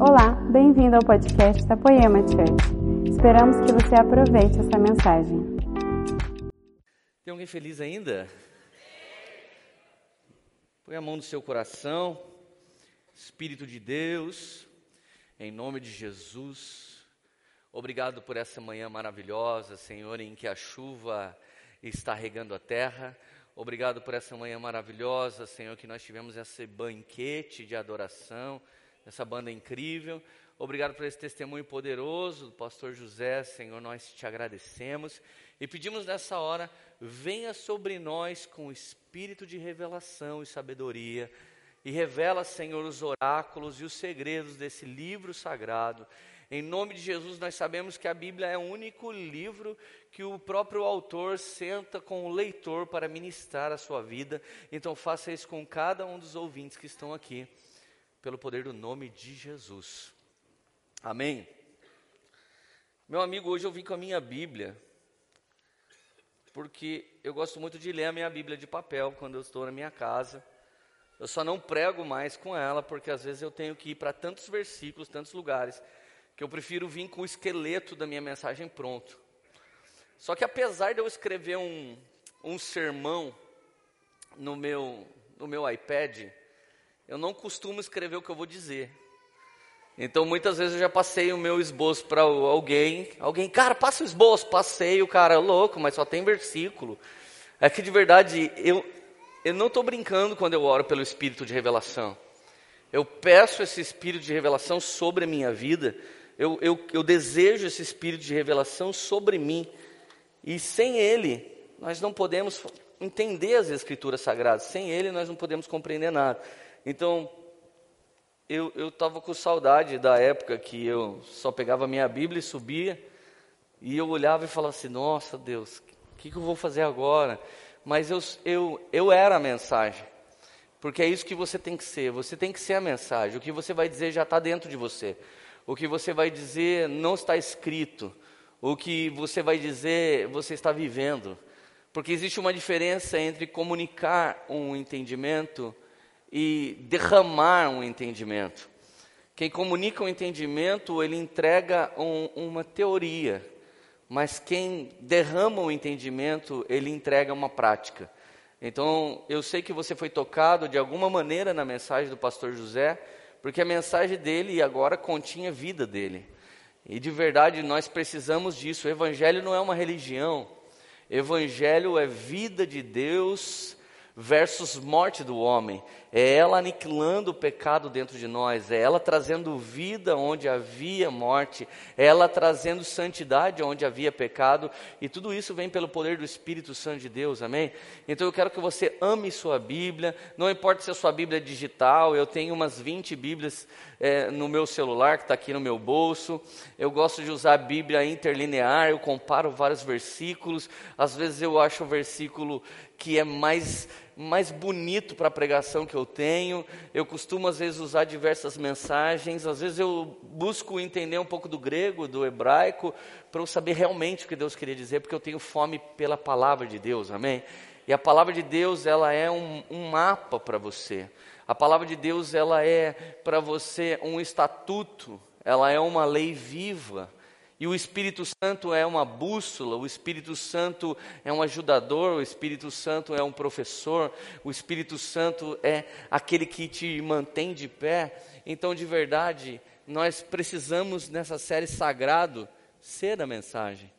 Olá, bem-vindo ao podcast da Poema Church. Esperamos que você aproveite essa mensagem. Tem alguém feliz ainda? Põe a mão no seu coração, Espírito de Deus, em nome de Jesus. Obrigado por essa manhã maravilhosa, Senhor, em que a chuva está regando a terra. Obrigado por essa manhã maravilhosa, Senhor, que nós tivemos esse banquete de adoração, essa banda incrível. Obrigado por esse testemunho poderoso do pastor José, Senhor, nós te agradecemos e pedimos nessa hora, venha sobre nós com espírito de revelação e sabedoria e revela, Senhor, os oráculos e os segredos desse livro sagrado. Em nome de Jesus, nós sabemos que a Bíblia é o único livro que o próprio autor senta com o leitor para ministrar a sua vida. Então, faça isso com cada um dos ouvintes que estão aqui, pelo poder do nome de Jesus. Amém. Meu amigo, hoje eu vim com a minha Bíblia, porque eu gosto muito de ler a minha Bíblia de papel quando eu estou na minha casa. Eu só não prego mais com ela, porque às vezes eu tenho que ir para tantos versículos, tantos lugares, que eu prefiro vir com o esqueleto da minha mensagem pronto. Só que apesar de eu escrever um, um sermão no meu, no meu iPad, eu não costumo escrever o que eu vou dizer. Então muitas vezes eu já passei o meu esboço para alguém, alguém, cara, passa o esboço, passei, o cara, louco, mas só tem versículo. É que de verdade, eu, eu não estou brincando quando eu oro pelo Espírito de revelação. Eu peço esse Espírito de revelação sobre a minha vida, eu, eu, eu desejo esse Espírito de revelação sobre mim. E sem Ele, nós não podemos entender as Escrituras Sagradas. Sem Ele, nós não podemos compreender nada. Então, eu estava com saudade da época que eu só pegava minha Bíblia e subia, e eu olhava e falava assim: Nossa Deus, o que, que eu vou fazer agora? Mas eu, eu, eu era a mensagem, porque é isso que você tem que ser. Você tem que ser a mensagem. O que você vai dizer já está dentro de você. O que você vai dizer não está escrito. O que você vai dizer, você está vivendo. Porque existe uma diferença entre comunicar um entendimento e derramar um entendimento. Quem comunica um entendimento, ele entrega um, uma teoria, mas quem derrama o entendimento, ele entrega uma prática. Então, eu sei que você foi tocado de alguma maneira na mensagem do pastor José, porque a mensagem dele agora continha vida dele. E de verdade nós precisamos disso. O Evangelho não é uma religião, Evangelho é vida de Deus versus morte do homem. É ela aniquilando o pecado dentro de nós, é ela trazendo vida onde havia morte, é ela trazendo santidade onde havia pecado, e tudo isso vem pelo poder do Espírito Santo de Deus, amém? Então eu quero que você ame sua Bíblia, não importa se a sua Bíblia é digital, eu tenho umas 20 Bíblias é, no meu celular, que está aqui no meu bolso, eu gosto de usar a Bíblia interlinear, eu comparo vários versículos, às vezes eu acho o versículo que é mais, mais bonito para a pregação que eu tenho. Eu costumo, às vezes, usar diversas mensagens. Às vezes, eu busco entender um pouco do grego, do hebraico, para eu saber realmente o que Deus queria dizer, porque eu tenho fome pela palavra de Deus, amém? E a palavra de Deus, ela é um, um mapa para você. A palavra de Deus, ela é para você um estatuto, ela é uma lei viva. E o Espírito Santo é uma bússola, o Espírito Santo é um ajudador, o Espírito Santo é um professor, o Espírito Santo é aquele que te mantém de pé. Então, de verdade, nós precisamos nessa série sagrado ser a mensagem.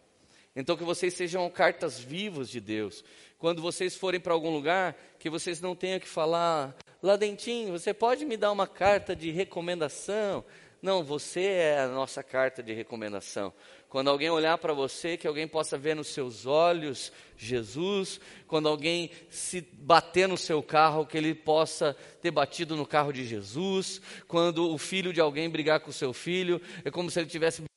Então, que vocês sejam cartas vivas de Deus. Quando vocês forem para algum lugar, que vocês não tenham que falar, lá dentinho, você pode me dar uma carta de recomendação? Não, você é a nossa carta de recomendação. Quando alguém olhar para você, que alguém possa ver nos seus olhos Jesus. Quando alguém se bater no seu carro, que ele possa ter batido no carro de Jesus. Quando o filho de alguém brigar com o seu filho, é como se ele tivesse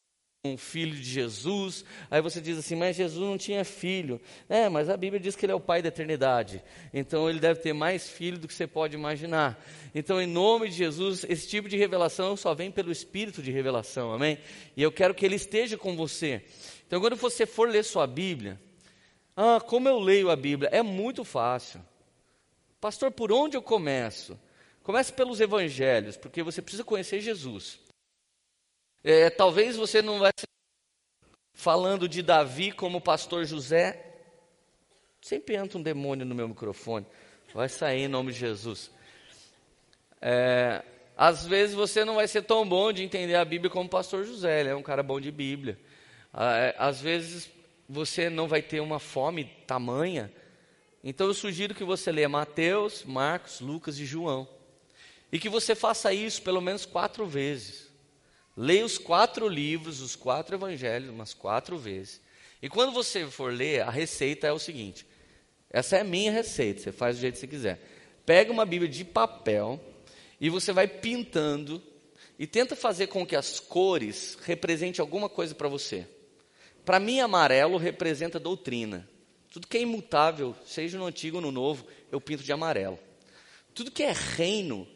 um filho de Jesus, aí você diz assim, mas Jesus não tinha filho. É, mas a Bíblia diz que ele é o Pai da eternidade. Então ele deve ter mais filho do que você pode imaginar. Então, em nome de Jesus, esse tipo de revelação só vem pelo Espírito de revelação, amém? E eu quero que ele esteja com você. Então, quando você for ler sua Bíblia, ah, como eu leio a Bíblia? É muito fácil. Pastor, por onde eu começo? Comece pelos evangelhos, porque você precisa conhecer Jesus. É, talvez você não vai falando de Davi como pastor José. Sempre entra um demônio no meu microfone. Vai sair em nome de Jesus. É, às vezes você não vai ser tão bom de entender a Bíblia como o pastor José, ele é um cara bom de Bíblia. Ah, é, às vezes você não vai ter uma fome tamanha. Então eu sugiro que você leia Mateus, Marcos, Lucas e João. E que você faça isso pelo menos quatro vezes. Leia os quatro livros, os quatro evangelhos, umas quatro vezes. E quando você for ler, a receita é o seguinte: essa é a minha receita, você faz do jeito que você quiser. Pega uma Bíblia de papel e você vai pintando e tenta fazer com que as cores representem alguma coisa para você. Para mim, amarelo representa doutrina. Tudo que é imutável, seja no antigo ou no novo, eu pinto de amarelo. Tudo que é reino,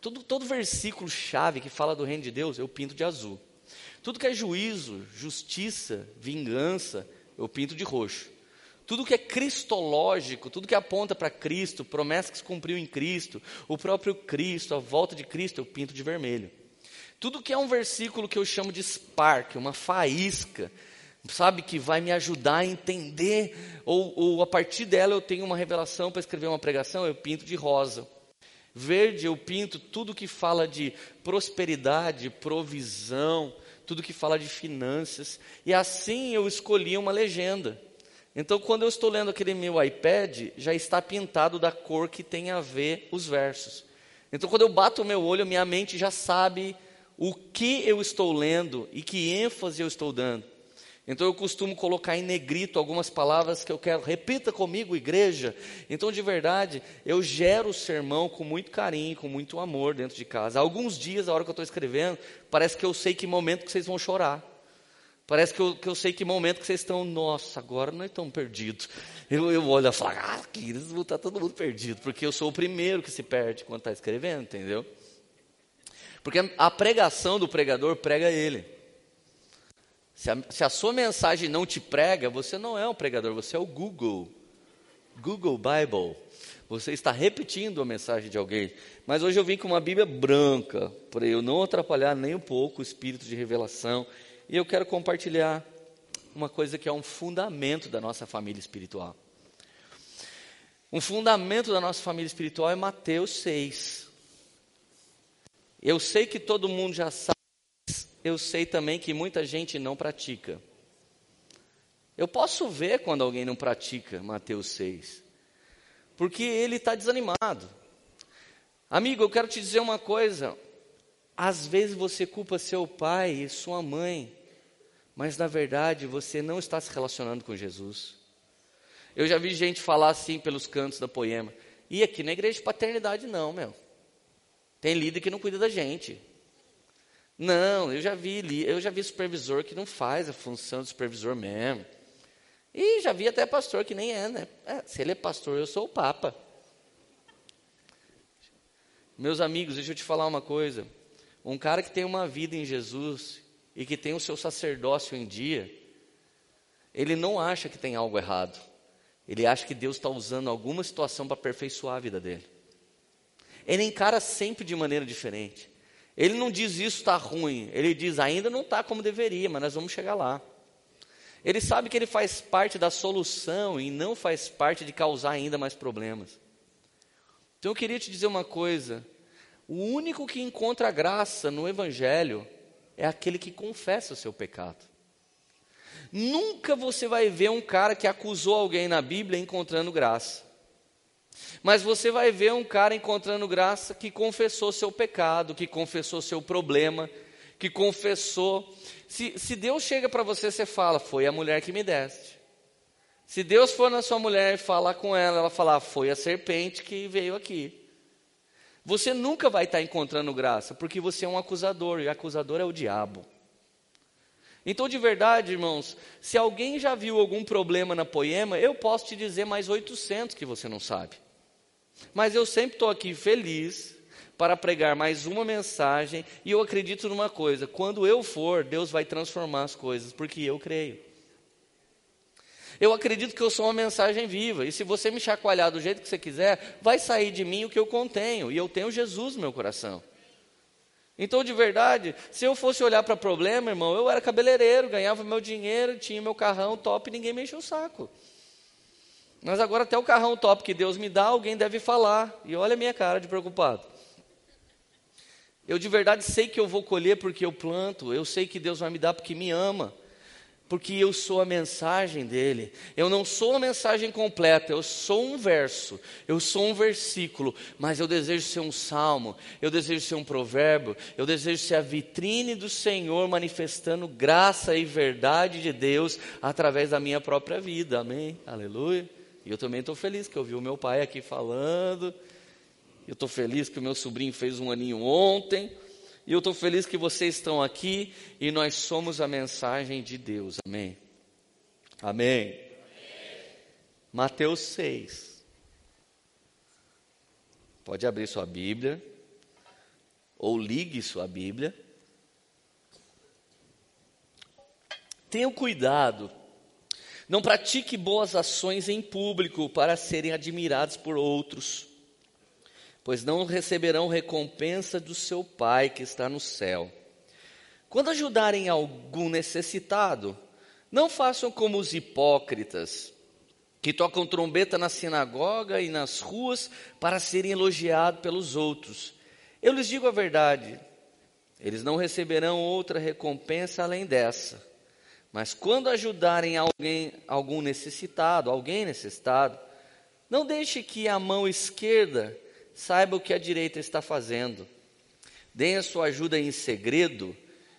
todo, todo versículo chave que fala do reino de Deus, eu pinto de azul. Tudo que é juízo, justiça, vingança, eu pinto de roxo. Tudo que é cristológico, tudo que aponta para Cristo, promessa que se cumpriu em Cristo, o próprio Cristo, a volta de Cristo, eu pinto de vermelho. Tudo que é um versículo que eu chamo de spark, uma faísca, sabe, que vai me ajudar a entender, ou, ou a partir dela eu tenho uma revelação para escrever uma pregação, eu pinto de rosa. Verde eu pinto tudo que fala de prosperidade, provisão, tudo que fala de finanças. E assim eu escolhi uma legenda. Então, quando eu estou lendo aquele meu iPad, já está pintado da cor que tem a ver os versos. Então, quando eu bato o meu olho, minha mente já sabe o que eu estou lendo e que ênfase eu estou dando. Então eu costumo colocar em negrito algumas palavras que eu quero, repita comigo, igreja. Então, de verdade, eu gero o sermão com muito carinho, com muito amor dentro de casa. Alguns dias, a hora que eu estou escrevendo, parece que eu sei que momento que vocês vão chorar. Parece que eu, que eu sei que momento que vocês estão, nossa, agora nós estamos perdidos. Eu, eu olho e falo, ah, vão estar todo mundo perdido, porque eu sou o primeiro que se perde quando está escrevendo, entendeu? Porque a pregação do pregador prega ele. Se a, se a sua mensagem não te prega, você não é um pregador, você é o Google. Google Bible. Você está repetindo a mensagem de alguém. Mas hoje eu vim com uma Bíblia branca, para eu não atrapalhar nem um pouco o espírito de revelação e eu quero compartilhar uma coisa que é um fundamento da nossa família espiritual. Um fundamento da nossa família espiritual é Mateus 6. Eu sei que todo mundo já sabe, eu sei também que muita gente não pratica. Eu posso ver quando alguém não pratica Mateus 6, porque ele está desanimado. Amigo, eu quero te dizer uma coisa. Às vezes você culpa seu pai e sua mãe mas na verdade você não está se relacionando com Jesus. Eu já vi gente falar assim pelos cantos da poema. E aqui na igreja de paternidade não, meu. Tem líder que não cuida da gente. Não, eu já vi, eu já vi supervisor que não faz a função de supervisor mesmo. E já vi até pastor que nem é, né? É, se ele é pastor, eu sou o papa. Meus amigos, deixa eu te falar uma coisa. Um cara que tem uma vida em Jesus, e que tem o seu sacerdócio em dia, ele não acha que tem algo errado. Ele acha que Deus está usando alguma situação para aperfeiçoar a vida dele. Ele encara sempre de maneira diferente. Ele não diz isso está ruim. Ele diz ainda não está como deveria, mas nós vamos chegar lá. Ele sabe que ele faz parte da solução e não faz parte de causar ainda mais problemas. Então eu queria te dizer uma coisa: o único que encontra graça no Evangelho é aquele que confessa o seu pecado. Nunca você vai ver um cara que acusou alguém na Bíblia encontrando graça. Mas você vai ver um cara encontrando graça que confessou seu pecado, que confessou seu problema, que confessou. Se, se Deus chega para você, você fala: Foi a mulher que me deste. Se Deus for na sua mulher e falar com ela, ela falar: Foi a serpente que veio aqui. Você nunca vai estar encontrando graça, porque você é um acusador, e acusador é o diabo. Então, de verdade, irmãos, se alguém já viu algum problema na poema, eu posso te dizer mais 800 que você não sabe. Mas eu sempre estou aqui feliz para pregar mais uma mensagem, e eu acredito numa coisa: quando eu for, Deus vai transformar as coisas, porque eu creio. Eu acredito que eu sou uma mensagem viva. E se você me chacoalhar do jeito que você quiser, vai sair de mim o que eu contenho. E eu tenho Jesus no meu coração. Então, de verdade, se eu fosse olhar para problema, irmão, eu era cabeleireiro, ganhava meu dinheiro, tinha meu carrão top, ninguém me encheu o saco. Mas agora até o carrão top que Deus me dá, alguém deve falar. E olha a minha cara de preocupado. Eu de verdade sei que eu vou colher porque eu planto, eu sei que Deus vai me dar porque me ama porque eu sou a mensagem dele. Eu não sou a mensagem completa, eu sou um verso, eu sou um versículo, mas eu desejo ser um salmo, eu desejo ser um provérbio, eu desejo ser a vitrine do Senhor manifestando graça e verdade de Deus através da minha própria vida. Amém? Aleluia. E eu também estou feliz que eu vi o meu pai aqui falando. Eu estou feliz que o meu sobrinho fez um aninho ontem. E eu estou feliz que vocês estão aqui e nós somos a mensagem de Deus. Amém. Amém. Amém. Mateus 6. Pode abrir sua Bíblia. Ou ligue sua Bíblia. Tenha cuidado. Não pratique boas ações em público para serem admirados por outros pois não receberão recompensa do seu Pai que está no céu. Quando ajudarem algum necessitado, não façam como os hipócritas, que tocam trombeta na sinagoga e nas ruas para serem elogiados pelos outros. Eu lhes digo a verdade, eles não receberão outra recompensa além dessa. Mas quando ajudarem alguém, algum necessitado, alguém necessitado, não deixe que a mão esquerda saiba o que a direita está fazendo. Deem a sua ajuda em segredo,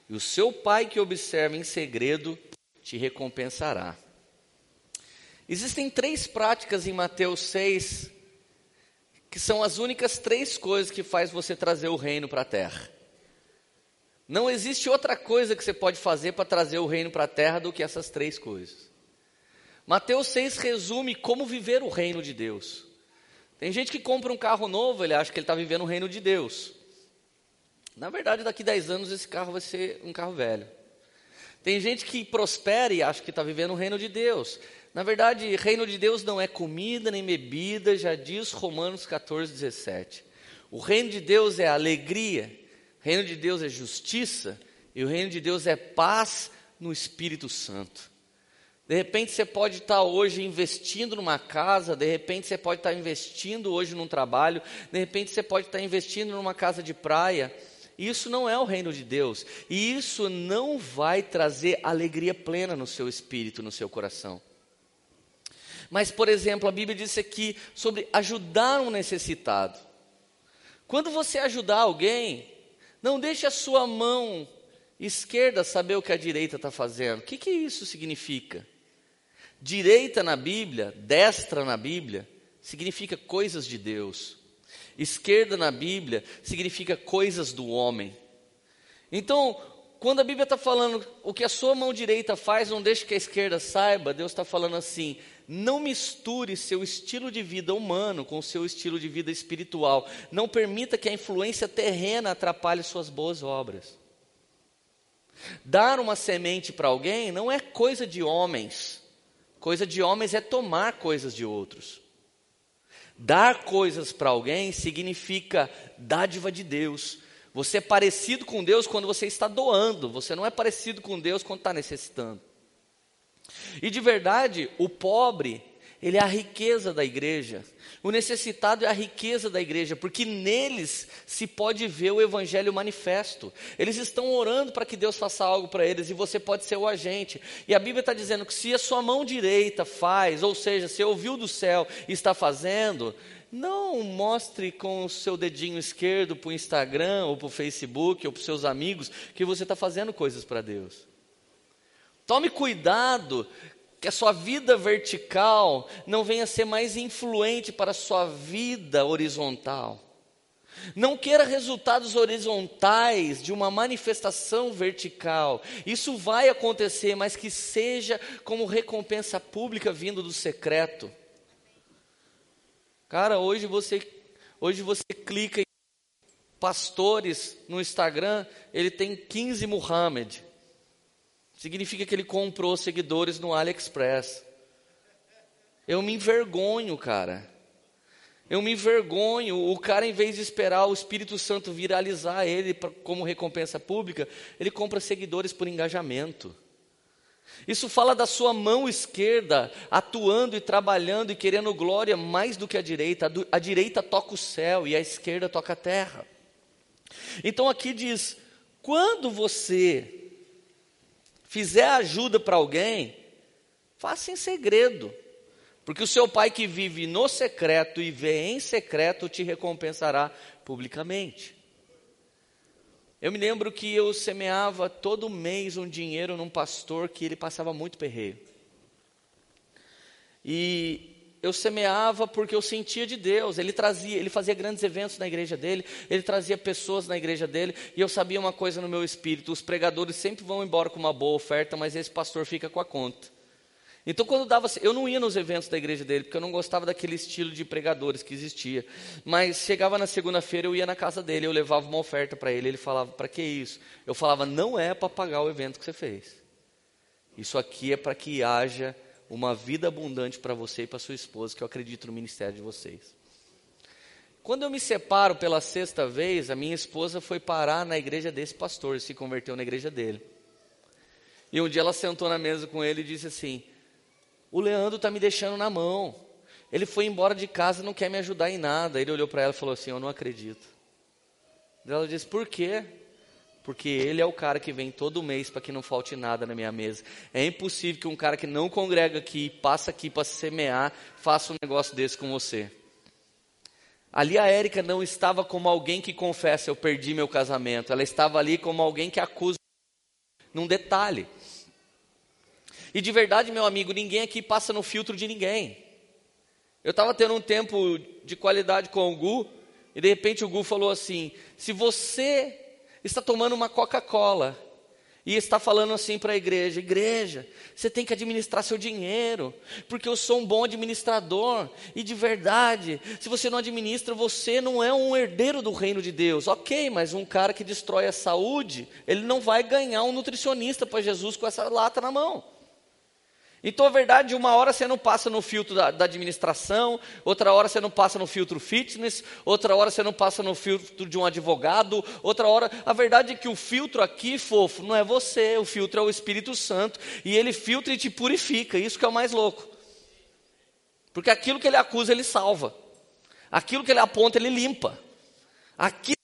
e o seu pai que observa em segredo te recompensará. Existem três práticas em Mateus 6 que são as únicas três coisas que faz você trazer o reino para a terra. Não existe outra coisa que você pode fazer para trazer o reino para a terra do que essas três coisas. Mateus 6 resume como viver o reino de Deus. Tem gente que compra um carro novo, ele acha que ele está vivendo o reino de Deus. Na verdade, daqui a 10 anos esse carro vai ser um carro velho. Tem gente que prospera e acha que está vivendo o reino de Deus. Na verdade, reino de Deus não é comida nem bebida, já diz Romanos 14, 17. O reino de Deus é alegria, o reino de Deus é justiça, e o reino de Deus é paz no Espírito Santo. De repente você pode estar hoje investindo numa casa, de repente você pode estar investindo hoje num trabalho, de repente você pode estar investindo numa casa de praia. Isso não é o reino de Deus, e isso não vai trazer alegria plena no seu espírito, no seu coração. Mas, por exemplo, a Bíblia diz aqui sobre ajudar um necessitado. Quando você ajudar alguém, não deixe a sua mão esquerda saber o que a direita está fazendo. O que, que isso significa? Direita na Bíblia, destra na Bíblia, significa coisas de Deus. Esquerda na Bíblia significa coisas do homem. Então, quando a Bíblia está falando o que a sua mão direita faz, não deixe que a esquerda saiba, Deus está falando assim: não misture seu estilo de vida humano com seu estilo de vida espiritual. Não permita que a influência terrena atrapalhe suas boas obras. Dar uma semente para alguém não é coisa de homens. Coisa de homens é tomar coisas de outros. Dar coisas para alguém significa dádiva de Deus. Você é parecido com Deus quando você está doando, você não é parecido com Deus quando está necessitando. E de verdade, o pobre, ele é a riqueza da igreja. O necessitado é a riqueza da igreja, porque neles se pode ver o evangelho manifesto. Eles estão orando para que Deus faça algo para eles e você pode ser o agente. E a Bíblia está dizendo que se a sua mão direita faz, ou seja, se ouviu do céu e está fazendo, não mostre com o seu dedinho esquerdo para o Instagram ou para o Facebook ou para os seus amigos que você está fazendo coisas para Deus. Tome cuidado que a sua vida vertical não venha ser mais influente para a sua vida horizontal. Não queira resultados horizontais de uma manifestação vertical. Isso vai acontecer, mas que seja como recompensa pública vindo do secreto. Cara, hoje você hoje você clica em pastores no Instagram, ele tem 15 Muhammad. Significa que ele comprou seguidores no AliExpress. Eu me envergonho, cara. Eu me envergonho. O cara, em vez de esperar o Espírito Santo viralizar ele pra, como recompensa pública, ele compra seguidores por engajamento. Isso fala da sua mão esquerda atuando e trabalhando e querendo glória mais do que a direita. A direita toca o céu e a esquerda toca a terra. Então aqui diz: quando você fizer ajuda para alguém, faça em segredo. Porque o seu pai que vive no secreto e vê em secreto te recompensará publicamente. Eu me lembro que eu semeava todo mês um dinheiro num pastor que ele passava muito perreio. E eu semeava porque eu sentia de Deus. Ele trazia, ele fazia grandes eventos na igreja dele, ele trazia pessoas na igreja dele, e eu sabia uma coisa no meu espírito: os pregadores sempre vão embora com uma boa oferta, mas esse pastor fica com a conta. Então, quando dava, eu não ia nos eventos da igreja dele, porque eu não gostava daquele estilo de pregadores que existia. Mas chegava na segunda-feira, eu ia na casa dele, eu levava uma oferta para ele. Ele falava: Para que isso? Eu falava: Não é para pagar o evento que você fez. Isso aqui é para que haja uma vida abundante para você e para sua esposa, que eu acredito no ministério de vocês. Quando eu me separo pela sexta vez, a minha esposa foi parar na igreja desse pastor, se converteu na igreja dele. E um dia ela sentou na mesa com ele e disse assim: o Leandro está me deixando na mão. Ele foi embora de casa e não quer me ajudar em nada. Ele olhou para ela e falou assim: Eu não acredito. Ela disse: Por quê? Porque ele é o cara que vem todo mês para que não falte nada na minha mesa. É impossível que um cara que não congrega aqui, passa aqui para semear, faça um negócio desse com você. Ali a Érica não estava como alguém que confessa, eu perdi meu casamento. Ela estava ali como alguém que acusa num detalhe. E de verdade, meu amigo, ninguém aqui passa no filtro de ninguém. Eu estava tendo um tempo de qualidade com o Gu, e de repente o Gu falou assim: se você está tomando uma Coca-Cola e está falando assim para a igreja: igreja, você tem que administrar seu dinheiro, porque eu sou um bom administrador, e de verdade, se você não administra, você não é um herdeiro do reino de Deus. Ok, mas um cara que destrói a saúde, ele não vai ganhar um nutricionista para Jesus com essa lata na mão. Então, a verdade, uma hora você não passa no filtro da, da, administração, outra hora você não passa no filtro fitness, outra hora você não passa no filtro de um advogado, outra hora. A verdade é que o filtro aqui, fofo, não é você, o filtro é o Espírito Santo, e ele filtra e te purifica, isso que é o mais louco. Porque aquilo que ele acusa, ele salva, aquilo que ele aponta, ele limpa, aquilo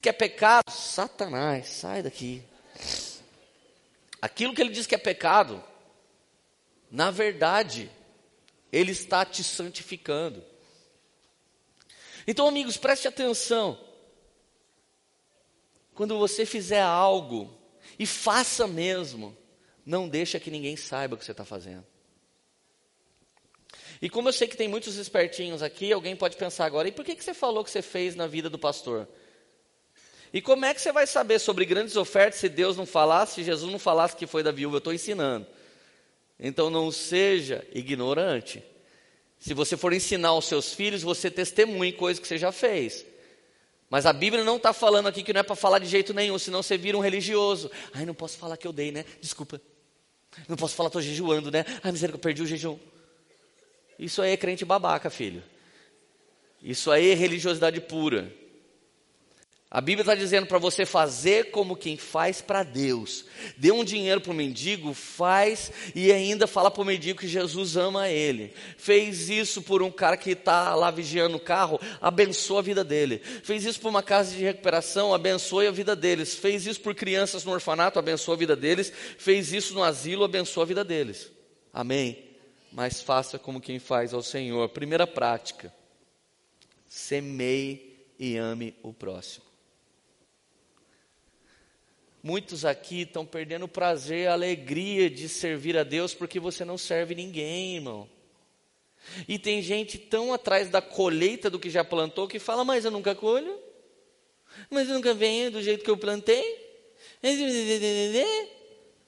que é pecado, Satanás, sai daqui. Aquilo que ele diz que é pecado, na verdade, Ele está te santificando. Então, amigos, preste atenção. Quando você fizer algo, e faça mesmo, não deixa que ninguém saiba o que você está fazendo. E como eu sei que tem muitos espertinhos aqui, alguém pode pensar agora, e por que, que você falou que você fez na vida do pastor? E como é que você vai saber sobre grandes ofertas se Deus não falasse, se Jesus não falasse que foi da viúva? Eu estou ensinando. Então não seja ignorante. Se você for ensinar aos seus filhos, você testemunhe coisas que você já fez. Mas a Bíblia não está falando aqui que não é para falar de jeito nenhum, senão você vira um religioso. Ai, não posso falar que eu dei, né? Desculpa. Não posso falar, estou jejuando, né? Ai, misericórdia, perdi o jejum. Isso aí é crente babaca, filho. Isso aí é religiosidade pura. A Bíblia está dizendo para você fazer como quem faz para Deus. Dê um dinheiro para o mendigo, faz e ainda fala para o mendigo que Jesus ama ele. Fez isso por um cara que está lá vigiando o carro, abençoa a vida dele. Fez isso por uma casa de recuperação, abençoe a vida deles. Fez isso por crianças no orfanato, abençoa a vida deles. Fez isso no asilo, abençoa a vida deles. Amém? Mas faça como quem faz ao Senhor. Primeira prática: semeie e ame o próximo. Muitos aqui estão perdendo o prazer, a alegria de servir a Deus porque você não serve ninguém, irmão. E tem gente tão atrás da colheita do que já plantou que fala, mas eu nunca colho, mas eu nunca venho do jeito que eu plantei.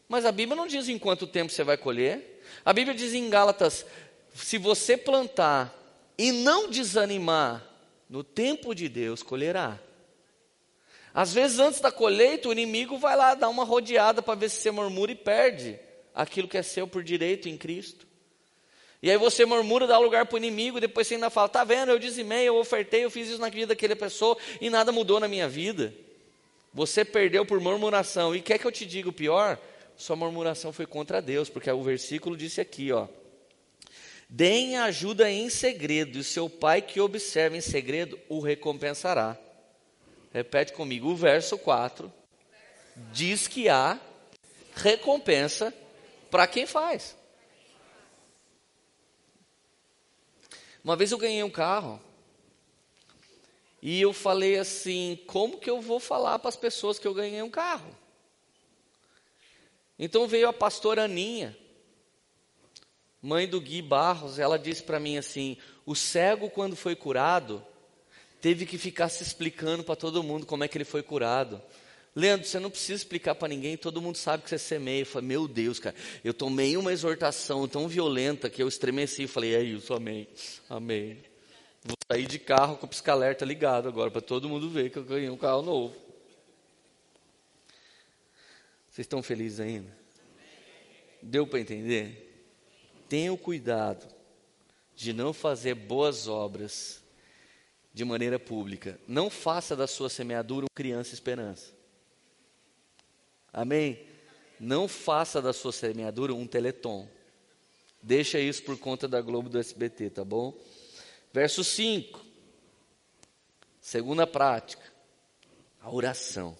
Mas a Bíblia não diz em quanto tempo você vai colher. A Bíblia diz em Gálatas: se você plantar e não desanimar, no tempo de Deus colherá. Às vezes, antes da colheita, o inimigo vai lá dar uma rodeada para ver se você murmura e perde aquilo que é seu por direito em Cristo. E aí você murmura, dá lugar para o inimigo, depois você ainda fala, tá vendo, eu dizimei, eu ofertei, eu fiz isso na vida daquela pessoa e nada mudou na minha vida. Você perdeu por murmuração. E quer que eu te diga o pior? Sua murmuração foi contra Deus, porque o versículo disse aqui, ó. Deem ajuda em segredo, e seu pai que observa em segredo o recompensará. Repete comigo, o verso 4 diz que há recompensa para quem faz. Uma vez eu ganhei um carro e eu falei assim: como que eu vou falar para as pessoas que eu ganhei um carro? Então veio a pastora Aninha, mãe do Gui Barros, ela disse para mim assim: o cego, quando foi curado, teve que ficar se explicando para todo mundo como é que ele foi curado. Leandro, você não precisa explicar para ninguém, todo mundo sabe que você semeia. Eu falei, meu Deus, cara, eu tomei uma exortação tão violenta que eu estremeci e falei, é isso, amém, amém. Vou sair de carro com o pisca-alerta ligado agora, para todo mundo ver que eu ganhei um carro novo. Vocês estão felizes ainda? Deu para entender? Tenha o cuidado de não fazer boas obras de maneira pública. Não faça da sua semeadura um criança esperança. Amém? Não faça da sua semeadura um teleton. Deixa isso por conta da Globo do SBT, tá bom? Verso 5. Segunda prática. A oração.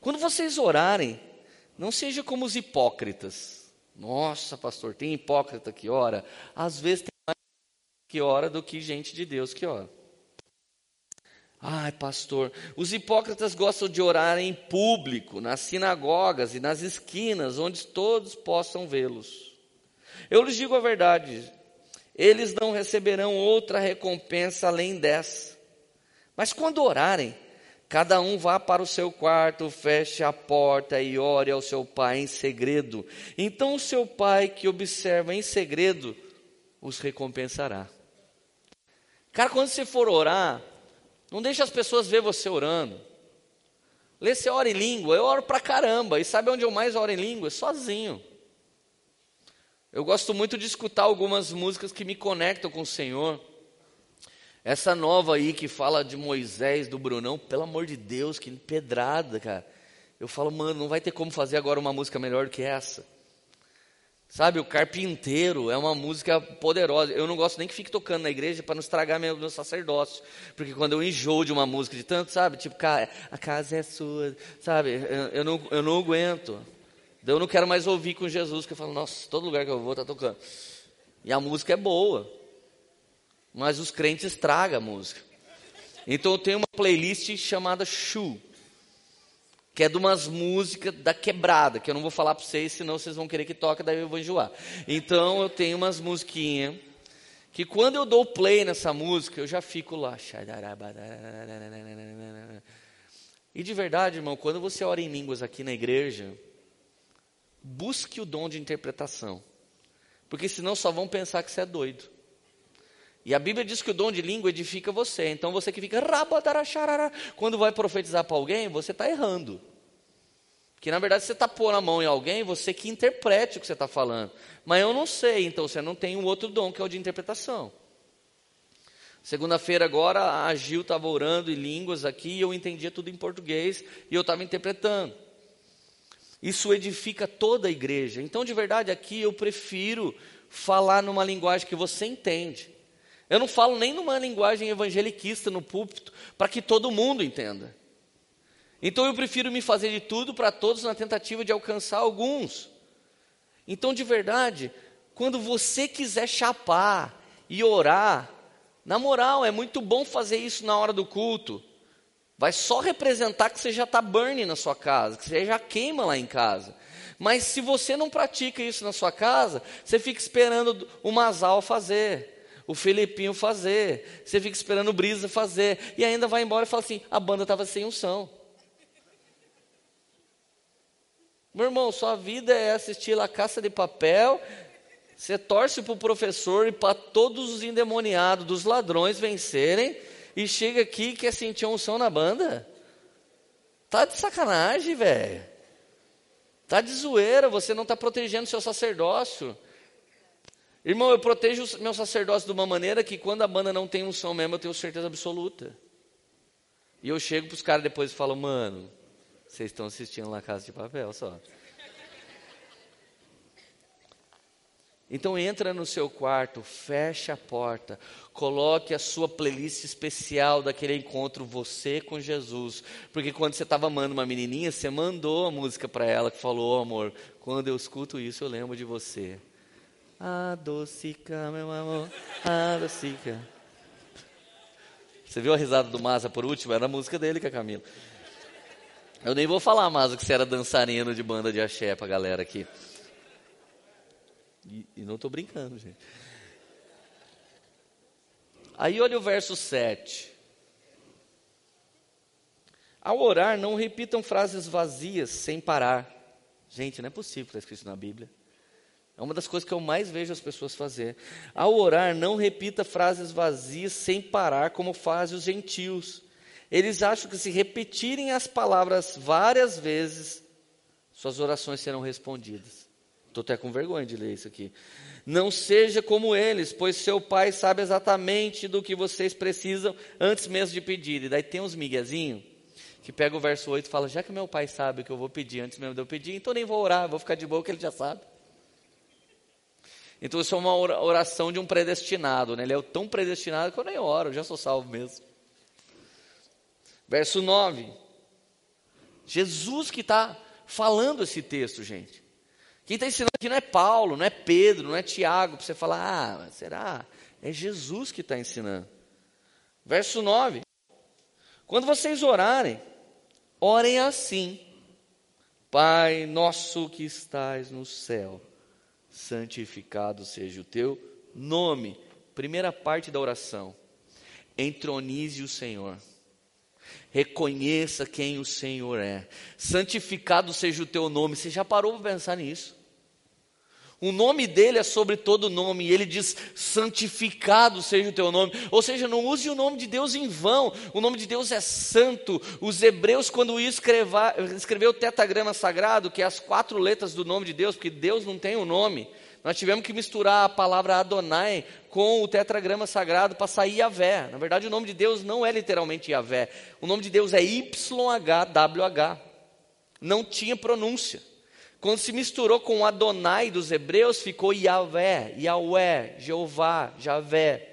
Quando vocês orarem, não seja como os hipócritas. Nossa, pastor, tem hipócrita que ora? Às vezes tem mais que ora do que gente de Deus que ora. Ai, pastor, os hipócritas gostam de orar em público, nas sinagogas e nas esquinas, onde todos possam vê-los. Eu lhes digo a verdade, eles não receberão outra recompensa além dessa. Mas quando orarem, cada um vá para o seu quarto, feche a porta e ore ao seu pai em segredo. Então o seu pai que observa em segredo os recompensará. Cara, quando você for orar, não deixe as pessoas ver você orando. Lê se ora em língua. Eu oro pra caramba. E sabe onde eu mais oro em língua? Sozinho. Eu gosto muito de escutar algumas músicas que me conectam com o Senhor. Essa nova aí que fala de Moisés, do Brunão, pelo amor de Deus, que pedrada, cara. Eu falo, mano, não vai ter como fazer agora uma música melhor do que essa. Sabe, o Carpinteiro é uma música poderosa. Eu não gosto nem que fique tocando na igreja para não estragar meu, meu sacerdócio. Porque quando eu enjoo de uma música de tanto, sabe, tipo, a casa é sua, sabe, eu, não, eu não aguento. Eu não quero mais ouvir com Jesus, que eu falo, nossa, todo lugar que eu vou está tocando. E a música é boa, mas os crentes estragam a música. Então eu tenho uma playlist chamada Shu que é de umas músicas da quebrada, que eu não vou falar para vocês, senão vocês vão querer que toque, daí eu vou enjoar. Então eu tenho umas musiquinhas que quando eu dou play nessa música, eu já fico lá. E de verdade, irmão, quando você ora em línguas aqui na igreja, busque o dom de interpretação. Porque senão só vão pensar que você é doido. E a Bíblia diz que o dom de língua edifica você. Então você que fica quando vai profetizar para alguém, você está errando. Que na verdade você está pondo a mão em alguém, você que interprete o que você está falando. Mas eu não sei, então você não tem um outro dom que é o de interpretação. Segunda-feira agora a Gil estava orando em línguas aqui e eu entendia tudo em português e eu estava interpretando. Isso edifica toda a igreja. Então, de verdade, aqui eu prefiro falar numa linguagem que você entende. Eu não falo nem numa linguagem evangeliquista no púlpito, para que todo mundo entenda. Então eu prefiro me fazer de tudo para todos na tentativa de alcançar alguns. Então, de verdade, quando você quiser chapar e orar, na moral, é muito bom fazer isso na hora do culto. Vai só representar que você já está burning na sua casa, que você já queima lá em casa. Mas se você não pratica isso na sua casa, você fica esperando o Masal fazer o Felipinho fazer, você fica esperando o Brisa fazer, e ainda vai embora e fala assim: a banda estava sem unção. Meu irmão, sua vida é assistir a caça de papel, você torce para o professor e para todos os endemoniados dos ladrões vencerem, e chega aqui e quer sentir unção na banda? Tá de sacanagem, velho. Tá de zoeira, você não está protegendo seu sacerdócio. Irmão, eu protejo o meu sacerdócio de uma maneira que quando a banda não tem unção mesmo, eu tenho certeza absoluta. E eu chego para os caras depois e falo, mano, vocês estão assistindo lá Casa de Papel só. Então entra no seu quarto, fecha a porta, coloque a sua playlist especial daquele encontro você com Jesus, porque quando você estava amando uma menininha, você mandou a música para ela que falou, oh, amor, quando eu escuto isso eu lembro de você. Adocica, meu amor, adocica. Você viu a risada do Maza por último? Era a música dele com a Camila. Eu nem vou falar, Maza, que você era dançarino de banda de axé pra galera aqui. E, e não estou brincando, gente. Aí olha o verso 7. Ao orar, não repitam frases vazias sem parar. Gente, não é possível estar escrito na Bíblia. É uma das coisas que eu mais vejo as pessoas fazer. Ao orar, não repita frases vazias sem parar, como fazem os gentios. Eles acham que se repetirem as palavras várias vezes, suas orações serão respondidas. Estou até com vergonha de ler isso aqui. Não seja como eles, pois seu pai sabe exatamente do que vocês precisam antes mesmo de pedir. E daí tem uns miguezinhos que pega o verso 8 e fala: Já que meu pai sabe o que eu vou pedir antes mesmo de eu pedir, então nem vou orar, vou ficar de boa que ele já sabe. Então isso é uma oração de um predestinado, né? Ele é tão predestinado que eu nem oro, eu já sou salvo mesmo. Verso 9. Jesus que está falando esse texto, gente. Quem está ensinando aqui não é Paulo, não é Pedro, não é Tiago, para você falar, ah, será? É Jesus que está ensinando. Verso 9: Quando vocês orarem, orem assim: Pai nosso que estás no céu, santificado seja o teu nome. Primeira parte da oração. Entronize o Senhor. Reconheça quem o Senhor é. Santificado seja o teu nome. Você já parou para pensar nisso? O nome dele é sobre todo nome, e ele diz: santificado seja o teu nome. Ou seja, não use o nome de Deus em vão, o nome de Deus é santo. Os hebreus, quando escreva, escreveu o tetagrama sagrado, que é as quatro letras do nome de Deus, porque Deus não tem o um nome, nós tivemos que misturar a palavra Adonai com o tetragrama sagrado para sair Yahvé. Na verdade, o nome de Deus não é literalmente Yahvé. O nome de Deus é YHWH. Não tinha pronúncia. Quando se misturou com Adonai dos hebreus, ficou Yahvé, Yahweh, Jeová, Javé.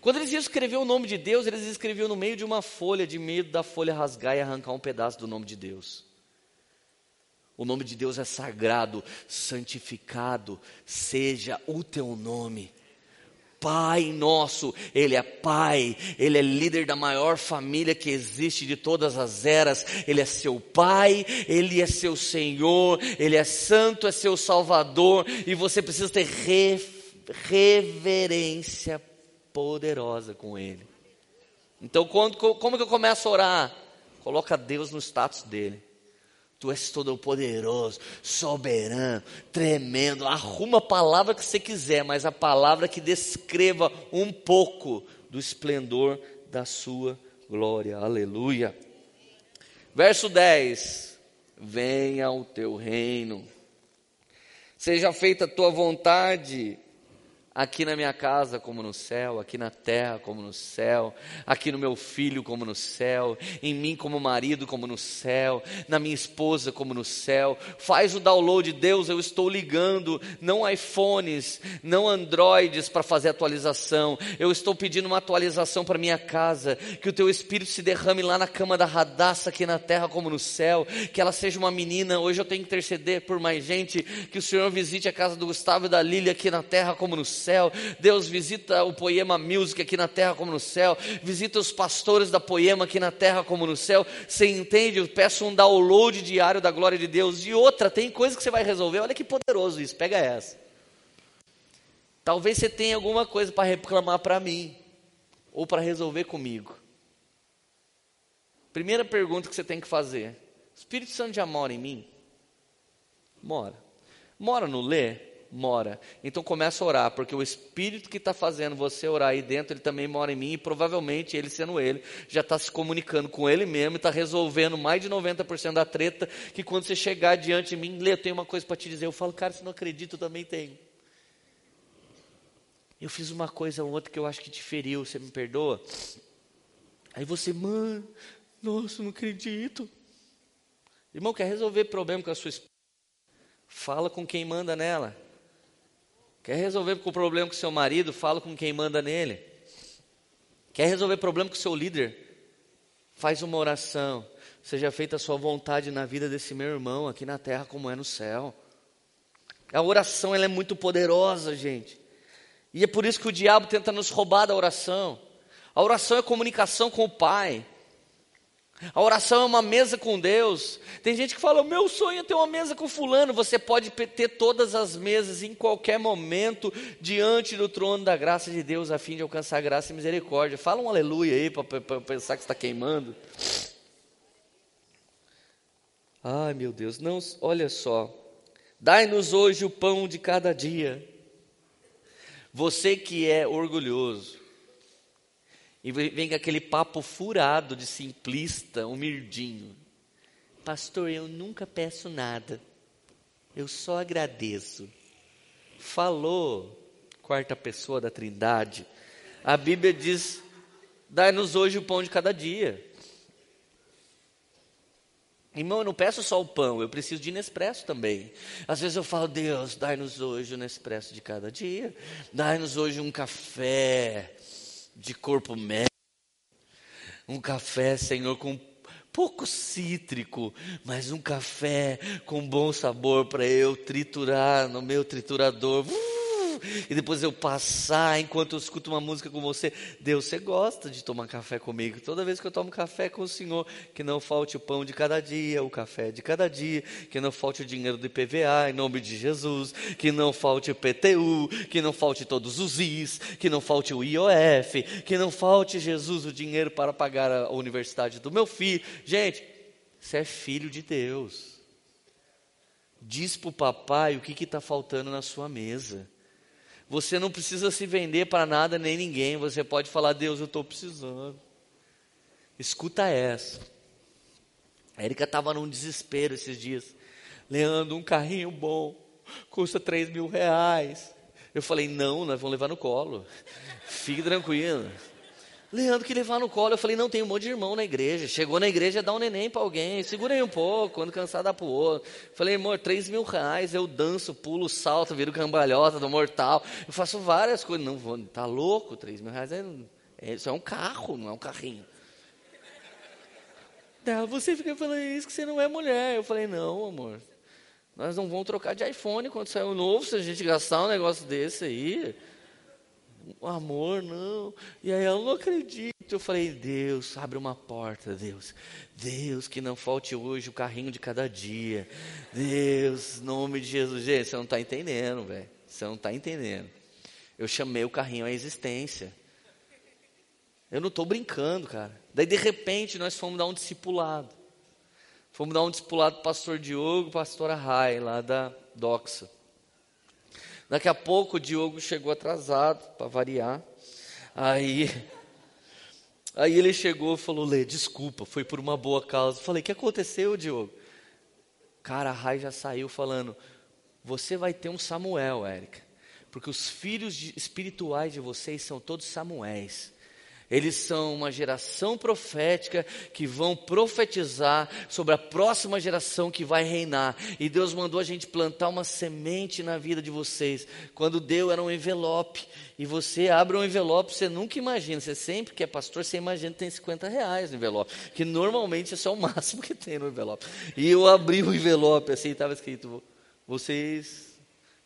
Quando eles iam escrever o nome de Deus, eles escreviam no meio de uma folha, de medo da folha rasgar e arrancar um pedaço do nome de Deus. O nome de Deus é sagrado, santificado seja o teu nome. Pai nosso, Ele é Pai, Ele é líder da maior família que existe de todas as eras, Ele é seu Pai, Ele é seu Senhor, Ele é Santo, é seu Salvador, e você precisa ter re, reverência poderosa com Ele. Então, quando, como que eu começo a orar? Coloca Deus no status dele. Tu és todo-poderoso, soberano, tremendo. Arruma a palavra que você quiser, mas a palavra que descreva um pouco do esplendor da sua glória. Aleluia. Verso 10: Venha o teu reino, seja feita a tua vontade aqui na minha casa como no céu, aqui na terra como no céu, aqui no meu filho como no céu, em mim como marido como no céu, na minha esposa como no céu. Faz o download, Deus, eu estou ligando, não iPhones, não Androids para fazer atualização. Eu estou pedindo uma atualização para minha casa, que o teu espírito se derrame lá na cama da radaça aqui na terra como no céu, que ela seja uma menina. Hoje eu tenho que interceder por mais gente, que o Senhor visite a casa do Gustavo e da Lília aqui na terra como no céu céu. Deus visita o Poema Music aqui na terra como no céu. Visita os pastores da Poema aqui na terra como no céu. Você entende? Eu peço um download diário da glória de Deus. E outra, tem coisa que você vai resolver. Olha que poderoso isso. Pega essa. Talvez você tenha alguma coisa para reclamar para mim ou para resolver comigo. Primeira pergunta que você tem que fazer: Espírito Santo já mora em mim? Mora. Mora no ler? Mora. Então começa a orar, porque o Espírito que está fazendo você orar aí dentro, ele também mora em mim, e provavelmente ele sendo ele, já está se comunicando com ele mesmo, está resolvendo mais de 90% da treta, que quando você chegar diante de mim, Lê, eu tenho uma coisa para te dizer, eu falo, cara, você não acredita, eu também tenho. eu fiz uma coisa ou outra que eu acho que te feriu, você me perdoa? Aí você, mano, nossa, não acredito. Irmão, quer resolver problema com a sua esposa? Fala com quem manda nela. Quer resolver o problema com seu marido? Fala com quem manda nele. Quer resolver problema com seu líder? Faz uma oração. Seja feita a sua vontade na vida desse meu irmão aqui na terra como é no céu. A oração ela é muito poderosa, gente. E é por isso que o diabo tenta nos roubar da oração. A oração é comunicação com o Pai. A oração é uma mesa com Deus. Tem gente que fala: meu sonho é ter uma mesa com Fulano. Você pode ter todas as mesas em qualquer momento diante do trono da graça de Deus, a fim de alcançar graça e misericórdia. Fala um aleluia aí para pensar que está queimando. Ai meu Deus, não, olha só. Dai-nos hoje o pão de cada dia. Você que é orgulhoso, e vem aquele papo furado de simplista, humildinho. Pastor, eu nunca peço nada, eu só agradeço. Falou, quarta pessoa da Trindade, a Bíblia diz: dai-nos hoje o pão de cada dia. Irmão, eu não peço só o pão, eu preciso de Nespresso também. Às vezes eu falo, Deus, dai-nos hoje o Nespresso de cada dia, dai-nos hoje um café de corpo médio, um café, Senhor, com pouco cítrico, mas um café com bom sabor para eu triturar no meu triturador. Uh! E depois eu passar enquanto eu escuto uma música com você. Deus, você gosta de tomar café comigo. Toda vez que eu tomo café com o Senhor, que não falte o pão de cada dia, o café de cada dia, que não falte o dinheiro do IPVA, em nome de Jesus, que não falte o PTU, que não falte todos os IS, que não falte o IOF, que não falte, Jesus, o dinheiro para pagar a universidade do meu filho. Gente, você é filho de Deus. Diz para o papai o que está faltando na sua mesa. Você não precisa se vender para nada nem ninguém. Você pode falar, Deus, eu estou precisando. Escuta essa. A Erika estava num desespero esses dias. Leandro, um carrinho bom, custa 3 mil reais. Eu falei, não, nós vamos levar no colo. Fique tranquilo. Leandro que levar no colo. Eu falei, não, tem um monte de irmão na igreja. Chegou na igreja, dá um neném para alguém. Segura aí um pouco, quando cansar, dá para o outro. Falei, amor, três mil reais, eu danço, pulo, salto, viro cambalhota do mortal. Eu faço várias coisas. Não vou, tá louco? Três mil reais é, é, isso é um carro, não é um carrinho. Ela, você fica falando isso que você não é mulher. Eu falei, não, amor. Nós não vamos trocar de iPhone quando sair o novo, se a gente gastar um negócio desse aí amor, não. E aí eu não acredito. Eu falei, Deus, abre uma porta, Deus. Deus, que não falte hoje o carrinho de cada dia. Deus, nome de Jesus. Gente, você não está entendendo, velho. Você não está entendendo. Eu chamei o carrinho à existência. Eu não estou brincando, cara. Daí, de repente, nós fomos dar um discipulado. Fomos dar um discipulado para o pastor Diogo, pastora Rai, lá da Doxa. Daqui a pouco o Diogo chegou atrasado, para variar. Aí, aí ele chegou e falou: Lê, desculpa, foi por uma boa causa. falei: O que aconteceu, Diogo? Cara, a Rai já saiu falando: Você vai ter um Samuel, Érica. Porque os filhos espirituais de vocês são todos Samuéis. Eles são uma geração profética que vão profetizar sobre a próxima geração que vai reinar. E Deus mandou a gente plantar uma semente na vida de vocês. Quando deu, era um envelope. E você abre um envelope, você nunca imagina. Você sempre que é pastor, você imagina que tem 50 reais no envelope. Que normalmente é só o máximo que tem no envelope. E eu abri o envelope assim, estava escrito: Vocês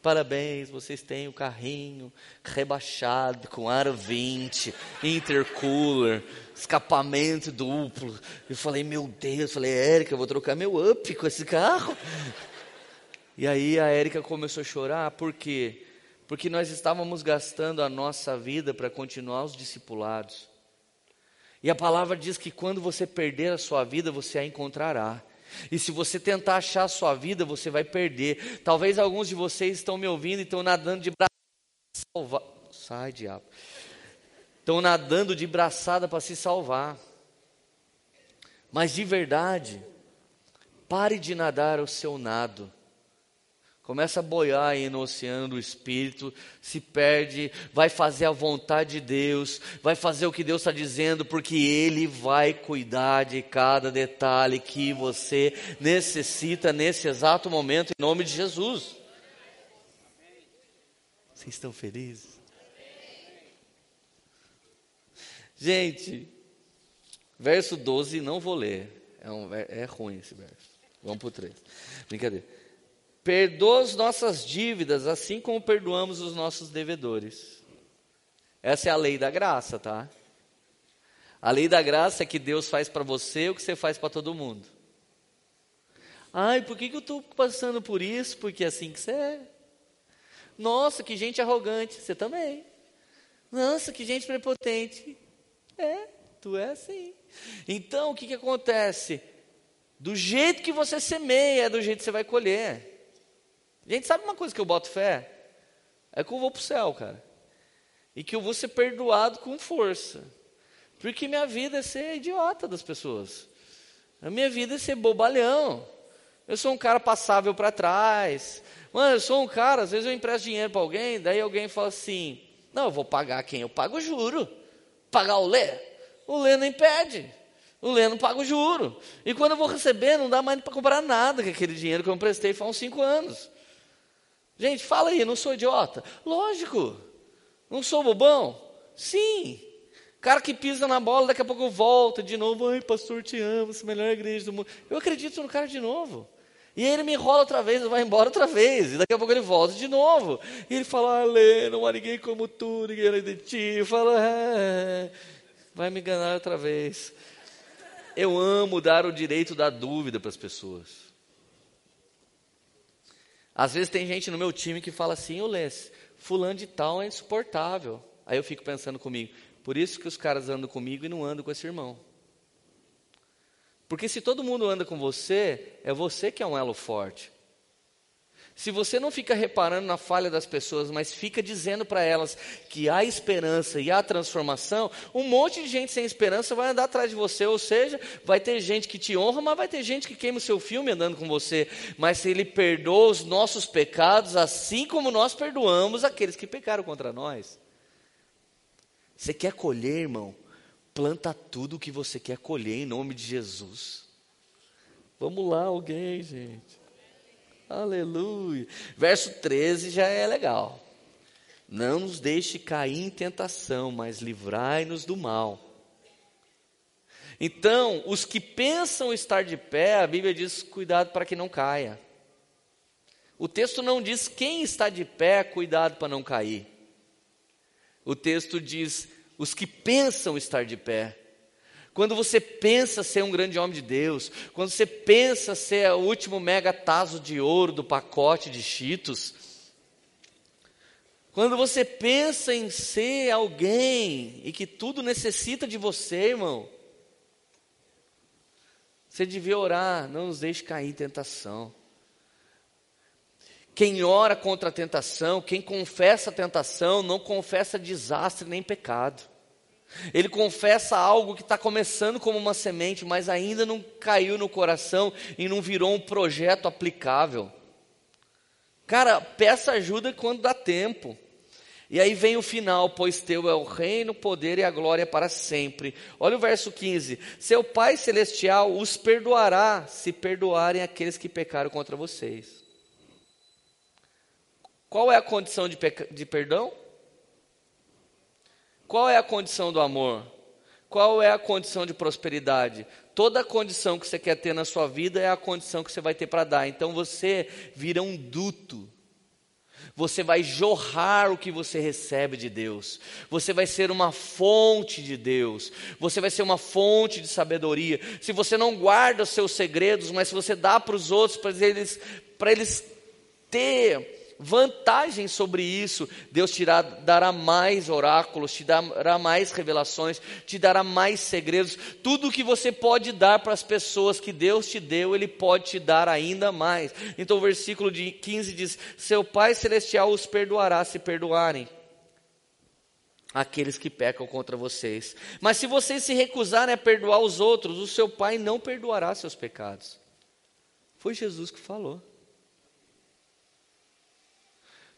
Parabéns, vocês têm o carrinho rebaixado com ar 20, intercooler, escapamento duplo. Eu falei, meu Deus, falei, Érica, eu vou trocar meu up com esse carro. E aí a Érica começou a chorar, por quê? Porque nós estávamos gastando a nossa vida para continuar os discipulados. E a palavra diz que quando você perder a sua vida, você a encontrará. E se você tentar achar a sua vida, você vai perder. Talvez alguns de vocês estão me ouvindo e estão nadando de braçada. Salvar. Sai, diabo. Estão nadando de braçada para se salvar. Mas de verdade, pare de nadar o seu nado. Começa a boiar aí no oceano do Espírito, se perde, vai fazer a vontade de Deus, vai fazer o que Deus está dizendo, porque Ele vai cuidar de cada detalhe que você necessita nesse exato momento, em nome de Jesus. Vocês estão felizes? Gente, verso 12, não vou ler, é, um, é ruim esse verso. Vamos para o 3. Brincadeira. Perdoa as nossas dívidas, assim como perdoamos os nossos devedores. Essa é a lei da graça, tá? A lei da graça é que Deus faz para você o que você faz para todo mundo. Ai, por que, que eu estou passando por isso? Porque é assim que você é. Nossa, que gente arrogante. Você também. Nossa, que gente prepotente. É, tu é assim. Então, o que, que acontece? Do jeito que você semeia, é do jeito que você vai colher. Gente, sabe uma coisa que eu boto fé? É que eu vou para o céu, cara. E que eu vou ser perdoado com força. Porque minha vida é ser idiota das pessoas. A minha vida é ser bobalhão. Eu sou um cara passável para trás. Mano, eu sou um cara, às vezes eu empresto dinheiro para alguém, daí alguém fala assim: Não, eu vou pagar quem? Eu pago juro. Pagar o Lê? O Lê não impede. O Lê não paga o juro. E quando eu vou receber, não dá mais para comprar nada com aquele dinheiro que eu emprestei faz uns cinco anos. Gente, fala aí, não sou idiota? Lógico. Não sou bobão? Sim. Cara que pisa na bola, daqui a pouco volta de novo. Ai, pastor, te amo, você é a melhor igreja do mundo. Eu acredito no cara de novo. E aí ele me enrola outra vez, vai embora outra vez. E daqui a pouco ele volta de novo. E ele fala, ah, Lê, não há ninguém como tu, ninguém além de ti. Fala, é, vai me enganar outra vez. Eu amo dar o direito da dúvida para as pessoas. Às vezes tem gente no meu time que fala assim, ô Lês, fulano de tal é insuportável. Aí eu fico pensando comigo, por isso que os caras andam comigo e não andam com esse irmão. Porque se todo mundo anda com você, é você que é um elo forte. Se você não fica reparando na falha das pessoas, mas fica dizendo para elas que há esperança e há transformação, um monte de gente sem esperança vai andar atrás de você. Ou seja, vai ter gente que te honra, mas vai ter gente que queima o seu filme andando com você. Mas se Ele perdoa os nossos pecados, assim como nós perdoamos aqueles que pecaram contra nós. Você quer colher, irmão? Planta tudo o que você quer colher em nome de Jesus. Vamos lá, alguém, gente. Aleluia. Verso 13 já é legal. Não nos deixe cair em tentação, mas livrai-nos do mal. Então, os que pensam estar de pé, a Bíblia diz: cuidado para que não caia. O texto não diz quem está de pé, cuidado para não cair. O texto diz: os que pensam estar de pé. Quando você pensa ser um grande homem de Deus, quando você pensa ser o último mega taso de ouro do pacote de Cheetos, quando você pensa em ser alguém e que tudo necessita de você, irmão, você devia orar, não nos deixe cair em tentação. Quem ora contra a tentação, quem confessa a tentação, não confessa desastre nem pecado. Ele confessa algo que está começando como uma semente, mas ainda não caiu no coração e não virou um projeto aplicável. Cara, peça ajuda quando dá tempo. E aí vem o final, pois teu é o reino, o poder e a glória para sempre. Olha o verso 15: Seu Pai Celestial os perdoará se perdoarem aqueles que pecaram contra vocês. Qual é a condição de, de perdão? Qual é a condição do amor? Qual é a condição de prosperidade? Toda condição que você quer ter na sua vida é a condição que você vai ter para dar. Então você vira um duto. Você vai jorrar o que você recebe de Deus. Você vai ser uma fonte de Deus. Você vai ser uma fonte de sabedoria. Se você não guarda os seus segredos, mas se você dá para os outros, para eles, para eles ter vantagem sobre isso. Deus te dará mais oráculos, te dará mais revelações, te dará mais segredos. Tudo que você pode dar para as pessoas que Deus te deu, Ele pode te dar ainda mais. Então o versículo de 15 diz: Seu Pai Celestial os perdoará se perdoarem aqueles que pecam contra vocês. Mas se vocês se recusarem a perdoar os outros, o seu Pai não perdoará seus pecados. Foi Jesus que falou.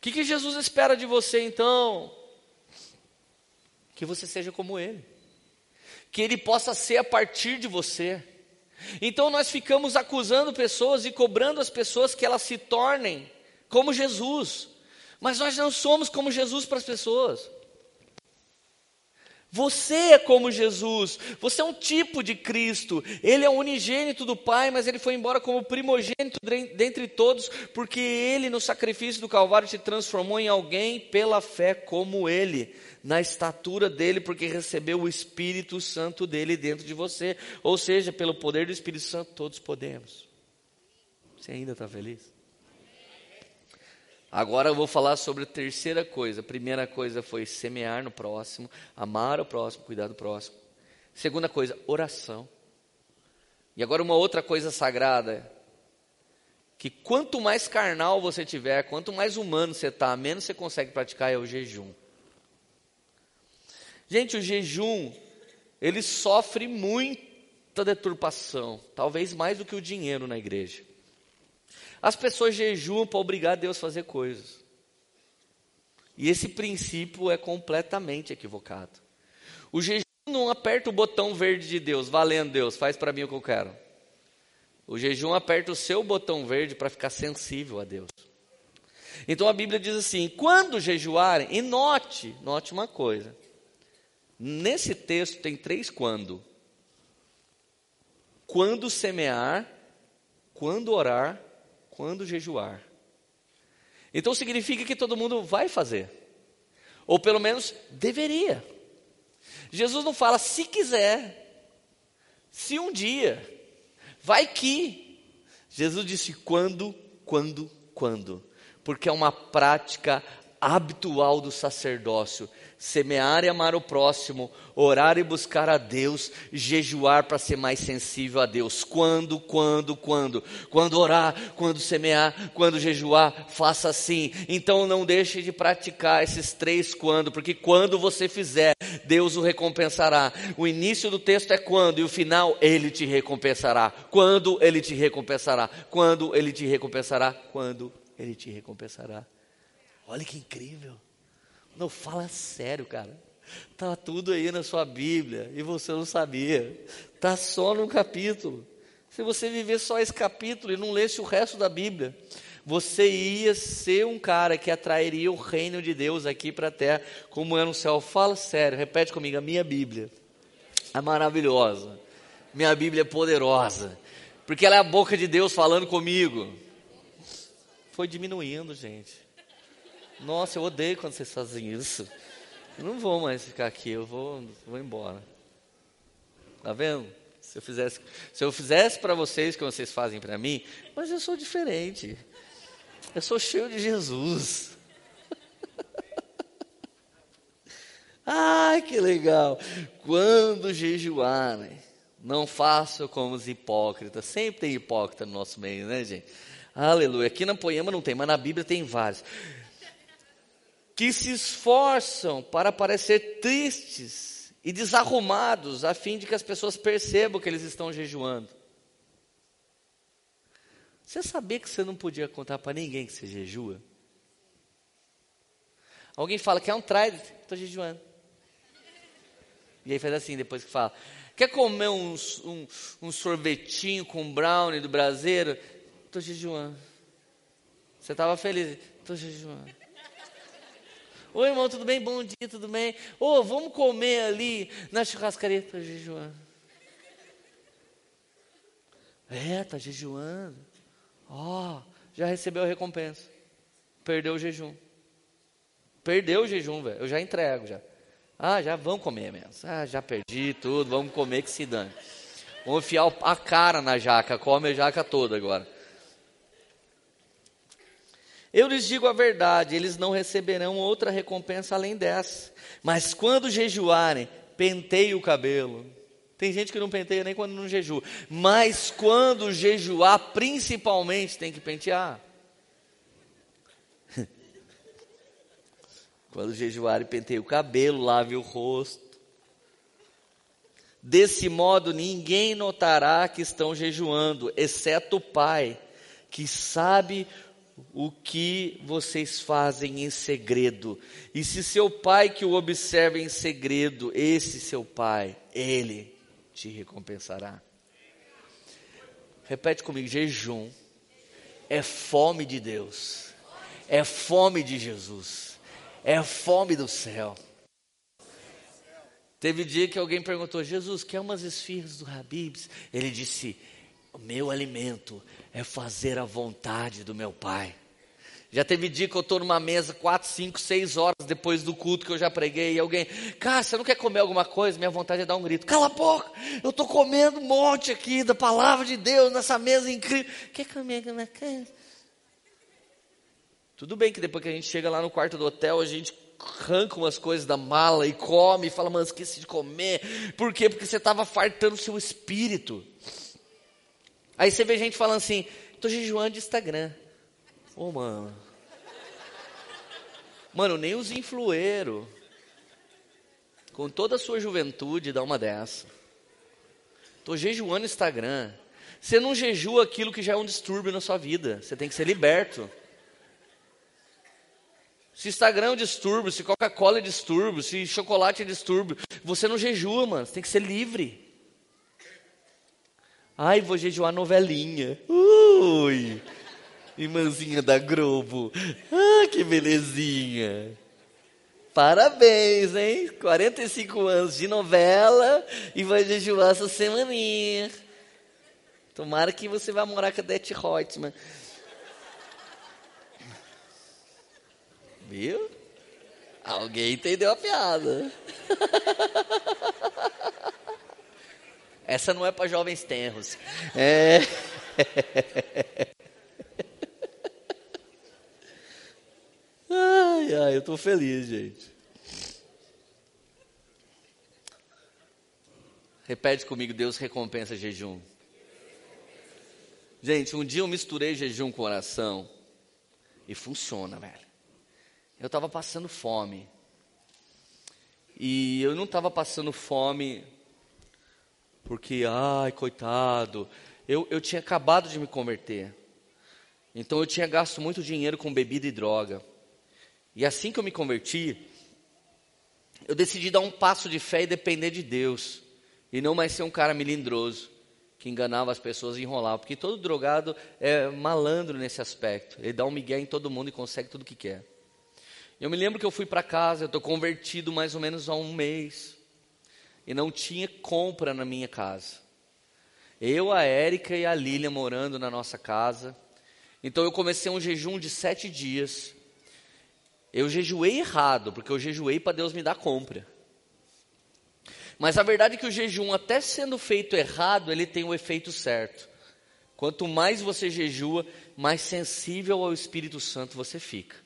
Que, que Jesus espera de você então? Que você seja como Ele, que Ele possa ser a partir de você. Então nós ficamos acusando pessoas e cobrando as pessoas que elas se tornem como Jesus, mas nós não somos como Jesus para as pessoas. Você é como Jesus, você é um tipo de Cristo, Ele é o unigênito do Pai, mas Ele foi embora como primogênito dentre todos, porque Ele, no sacrifício do Calvário, te transformou em alguém pela fé como Ele, na estatura dele, porque recebeu o Espírito Santo dele dentro de você, ou seja, pelo poder do Espírito Santo, todos podemos. Você ainda está feliz? Agora eu vou falar sobre a terceira coisa. A primeira coisa foi semear no próximo, amar o próximo, cuidar do próximo. Segunda coisa, oração. E agora uma outra coisa sagrada, que quanto mais carnal você tiver, quanto mais humano você está, menos você consegue praticar é o jejum. Gente, o jejum, ele sofre muita deturpação, talvez mais do que o dinheiro na igreja. As pessoas jejuam para obrigar Deus a fazer coisas. E esse princípio é completamente equivocado. O jejum não aperta o botão verde de Deus, valendo Deus, faz para mim o que eu quero. O jejum aperta o seu botão verde para ficar sensível a Deus. Então a Bíblia diz assim: quando jejuarem, e note, note uma coisa. Nesse texto tem três quando. Quando semear, quando orar quando jejuar. Então significa que todo mundo vai fazer, ou pelo menos deveria. Jesus não fala se quiser, se um dia, vai que. Jesus disse quando, quando, quando, porque é uma prática habitual do sacerdócio semear e amar o próximo, orar e buscar a Deus, jejuar para ser mais sensível a Deus. Quando, quando, quando? Quando orar, quando semear, quando jejuar, faça assim. Então não deixe de praticar esses três quando, porque quando você fizer, Deus o recompensará. O início do texto é quando e o final ele te recompensará. Quando ele te recompensará? Quando ele te recompensará? Quando ele te recompensará? Olha que incrível. Não, fala sério, cara. Tá tudo aí na sua Bíblia e você não sabia. Tá só no capítulo. Se você viver só esse capítulo e não lesse o resto da Bíblia, você ia ser um cara que atrairia o reino de Deus aqui para a terra, como é no céu. Fala sério, repete comigo, a minha Bíblia é maravilhosa. Minha Bíblia é poderosa, porque ela é a boca de Deus falando comigo. Foi diminuindo, gente. Nossa, eu odeio quando vocês fazem isso. Eu não vou mais ficar aqui, eu vou, vou embora. Tá vendo? Se eu fizesse, se eu fizesse para vocês o que vocês fazem para mim, mas eu sou diferente. Eu sou cheio de Jesus. Ai, que legal. Quando jejuarem, não façam como os hipócritas. Sempre tem hipócrita no nosso meio, né, gente? Aleluia. Aqui na Poema não tem, mas na Bíblia tem vários que se esforçam para parecer tristes e desarrumados, a fim de que as pessoas percebam que eles estão jejuando. Você sabia que você não podia contar para ninguém que você jejua? Alguém fala, quer um trident? Estou jejuando. E aí faz assim, depois que fala, quer comer um, um, um sorvetinho com brownie do braseiro? Estou jejuando. Você estava feliz? Estou jejuando. Oi, irmão, tudo bem? Bom dia, tudo bem? Ô, oh, vamos comer ali na churrascaria. Estou jejuando. É, está jejuando. Ó, oh, já recebeu a recompensa. Perdeu o jejum. Perdeu o jejum, velho. Eu já entrego já. Ah, já vamos comer mesmo. Ah, já perdi tudo, vamos comer que se dane. Vamos enfiar a cara na jaca, come a jaca toda agora. Eu lhes digo a verdade, eles não receberão outra recompensa além dessa. Mas quando jejuarem, penteie o cabelo. Tem gente que não penteia nem quando não jejua. Mas quando jejuar, principalmente tem que pentear. quando jejuarem, penteie o cabelo, lave o rosto. Desse modo, ninguém notará que estão jejuando, exceto o Pai, que sabe o que vocês fazem em segredo. E se seu pai que o observa em segredo, esse seu pai, ele te recompensará. Repete comigo: jejum é fome de Deus, é fome de Jesus, é fome do céu. Teve dia que alguém perguntou: Jesus, quer umas esfirras do Habibs? Ele disse: O meu alimento é fazer a vontade do meu Pai. Já teve dia que eu estou numa mesa quatro, cinco, seis horas depois do culto que eu já preguei e alguém, cara, você não quer comer alguma coisa? Minha vontade é dar um grito. Cala a boca, eu estou comendo um monte aqui da palavra de Deus nessa mesa incrível. Quer comer alguma coisa? Tudo bem que depois que a gente chega lá no quarto do hotel, a gente arranca umas coisas da mala e come e fala, mano, esqueci de comer. Por quê? Porque você estava fartando seu espírito. Aí você vê gente falando assim, estou jejuando de Instagram. Ô, oh, mano. Mano, nem os influeiros, com toda a sua juventude, dá uma dessa. Estou jejuando Instagram. Você não jejua aquilo que já é um distúrbio na sua vida. Você tem que ser liberto. Se Instagram é distúrbio, se Coca-Cola é distúrbio, se chocolate é distúrbio, você não jejua, mano. Você tem que ser livre. Ai, vou jejuar novelinha. Ui! Irmãzinha da Globo. Ah, que belezinha. Parabéns, hein? 45 anos de novela e vai jejuar essa semaninha. Tomara que você vá morar com a Dete Reutemann. Viu? Alguém entendeu a piada. Essa não é para jovens tenros. É. Ai, ai, eu estou feliz, gente. Repete comigo, Deus recompensa jejum. Gente, um dia eu misturei jejum com oração e funciona, velho. Eu estava passando fome. E eu não estava passando fome porque, ai, coitado, eu, eu tinha acabado de me converter. Então eu tinha gasto muito dinheiro com bebida e droga. E assim que eu me converti, eu decidi dar um passo de fé e depender de Deus. E não mais ser um cara melindroso, que enganava as pessoas e enrolava. Porque todo drogado é malandro nesse aspecto. Ele dá um migué em todo mundo e consegue tudo o que quer. Eu me lembro que eu fui para casa, eu estou convertido mais ou menos há um mês. E não tinha compra na minha casa. Eu, a Érica e a Lília morando na nossa casa. Então eu comecei um jejum de sete dias. Eu jejuei errado, porque eu jejuei para Deus me dar compra. Mas a verdade é que o jejum, até sendo feito errado, ele tem o efeito certo. Quanto mais você jejua, mais sensível ao Espírito Santo você fica.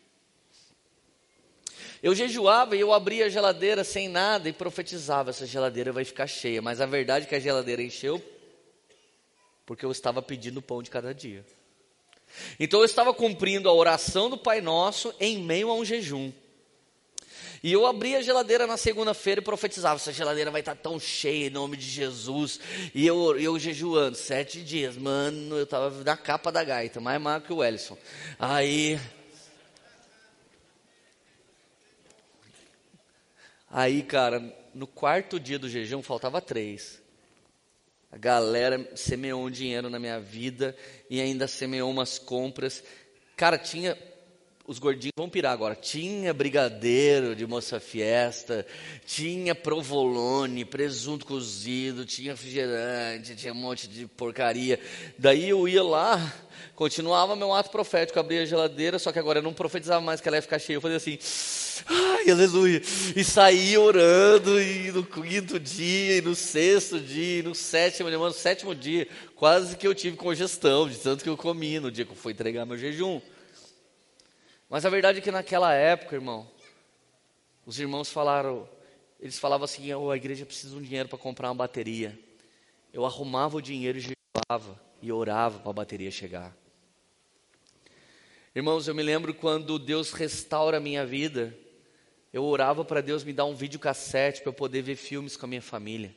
Eu jejuava e eu abria a geladeira sem nada e profetizava: essa geladeira vai ficar cheia. Mas a verdade é que a geladeira encheu porque eu estava pedindo pão de cada dia. Então eu estava cumprindo a oração do Pai Nosso em meio a um jejum. E eu abria a geladeira na segunda-feira e profetizava: essa geladeira vai estar tão cheia em nome de Jesus. E eu, eu jejuando sete dias, mano, eu estava na capa da gaita, mais magro que o Ellison. Aí. Aí, cara, no quarto dia do jejum faltava três. A galera semeou um dinheiro na minha vida e ainda semeou umas compras. Cara, tinha. Os gordinhos vão pirar agora. Tinha brigadeiro de moça fiesta, tinha provolone, presunto cozido, tinha refrigerante, tinha um monte de porcaria. Daí eu ia lá, continuava meu ato profético, abria a geladeira, só que agora eu não profetizava mais que ela ia ficar cheia. Eu fazia assim. Ai, aleluia. E saí orando, e no quinto dia, e no sexto dia, e no sétimo, irmão, no sétimo dia, quase que eu tive congestão, de tanto que eu comi no dia que eu fui entregar meu jejum. Mas a verdade é que naquela época, irmão, os irmãos falaram, eles falavam assim, oh, a igreja precisa de um dinheiro para comprar uma bateria. Eu arrumava o dinheiro e jejuava, e orava para a bateria chegar. Irmãos, eu me lembro quando Deus restaura a minha vida, eu orava para Deus me dar um videocassete para eu poder ver filmes com a minha família.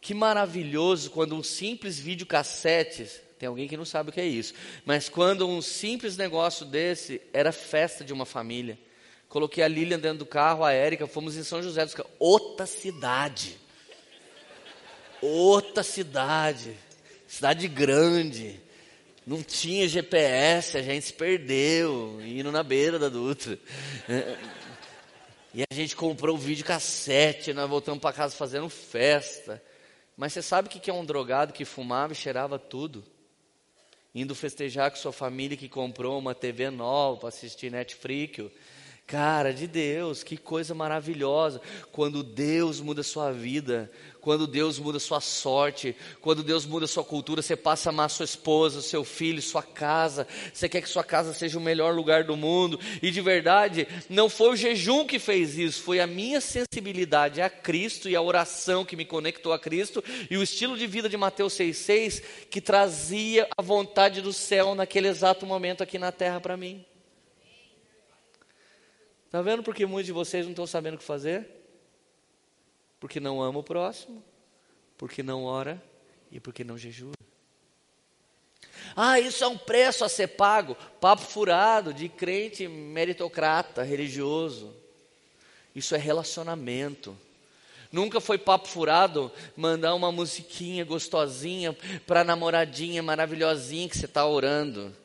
Que maravilhoso quando um simples videocassete, tem alguém que não sabe o que é isso, mas quando um simples negócio desse era festa de uma família. Coloquei a Lilian dentro do carro, a Érica, fomos em São José dos Campos, outra cidade. Outra cidade. Cidade grande. Não tinha GPS, a gente se perdeu, indo na beira da Dutra. E a gente comprou o vídeo cassete, nós voltamos para casa fazendo festa. Mas você sabe o que é um drogado que fumava e cheirava tudo? Indo festejar com sua família que comprou uma TV nova para assistir Netflix. Cara de Deus, que coisa maravilhosa. Quando Deus muda sua vida, quando Deus muda sua sorte, quando Deus muda sua cultura, você passa a amar sua esposa, seu filho, sua casa. Você quer que sua casa seja o melhor lugar do mundo. E de verdade, não foi o jejum que fez isso, foi a minha sensibilidade a Cristo e a oração que me conectou a Cristo e o estilo de vida de Mateus 6,6 que trazia a vontade do céu naquele exato momento aqui na terra para mim. Está vendo porque muitos de vocês não estão sabendo o que fazer? Porque não ama o próximo, porque não ora e porque não jejua. Ah, isso é um preço a ser pago. Papo furado de crente meritocrata, religioso. Isso é relacionamento. Nunca foi papo furado mandar uma musiquinha gostosinha para namoradinha maravilhosinha que você está orando.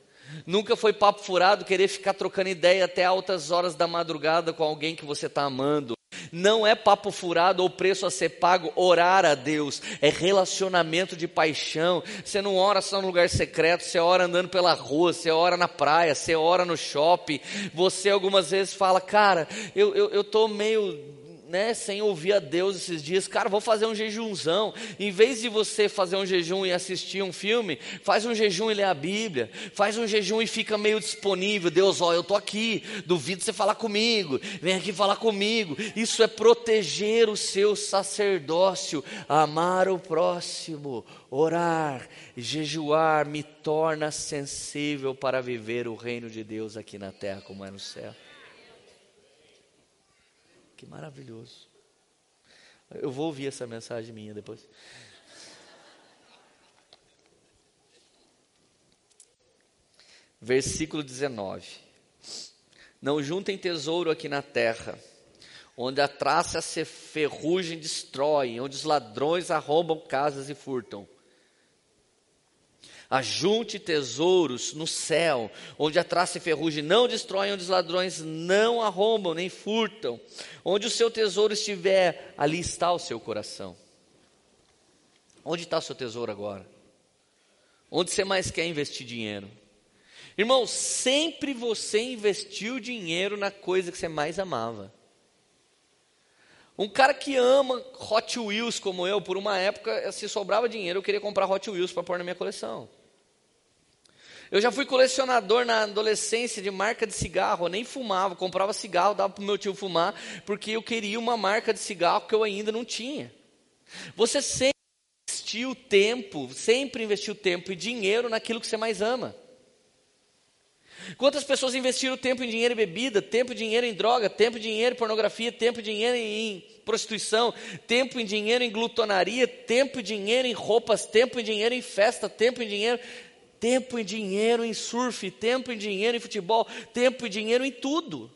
Nunca foi papo furado querer ficar trocando ideia até altas horas da madrugada com alguém que você está amando. Não é papo furado ou preço a ser pago orar a Deus, é relacionamento de paixão. Você não ora só no lugar secreto, você ora andando pela rua, você ora na praia, você ora no shopping. Você algumas vezes fala, cara, eu estou eu, eu meio né, sem ouvir a Deus esses dias, cara, vou fazer um jejumzão. Em vez de você fazer um jejum e assistir um filme, faz um jejum e lê a Bíblia. Faz um jejum e fica meio disponível. Deus, ó, eu tô aqui. Duvido você falar comigo. Vem aqui falar comigo. Isso é proteger o seu sacerdócio, amar o próximo, orar, jejuar me torna sensível para viver o reino de Deus aqui na terra como é no céu. Que maravilhoso. Eu vou ouvir essa mensagem minha depois. Versículo 19. Não juntem tesouro aqui na terra, onde a traça e ferrugem destroem, onde os ladrões arrombam casas e furtam. Ajunte tesouros no céu, onde a traça e ferrugem não destroem, onde os ladrões não arrombam nem furtam. Onde o seu tesouro estiver, ali está o seu coração. Onde está o seu tesouro agora? Onde você mais quer investir dinheiro? Irmão, sempre você investiu dinheiro na coisa que você mais amava. Um cara que ama Hot Wheels como eu, por uma época, se sobrava dinheiro, eu queria comprar Hot Wheels para pôr na minha coleção. Eu já fui colecionador na adolescência de marca de cigarro, eu nem fumava, comprava cigarro, dava para o meu tio fumar, porque eu queria uma marca de cigarro que eu ainda não tinha. Você sempre investiu tempo, sempre investiu tempo e dinheiro naquilo que você mais ama. Quantas pessoas investiram tempo em dinheiro em bebida, tempo e dinheiro em droga, tempo e dinheiro em pornografia, tempo e dinheiro em prostituição, tempo e dinheiro em glutonaria, tempo e dinheiro em roupas, tempo e dinheiro em festa, tempo e dinheiro tempo e dinheiro em surf, tempo e dinheiro em futebol, tempo e dinheiro em tudo.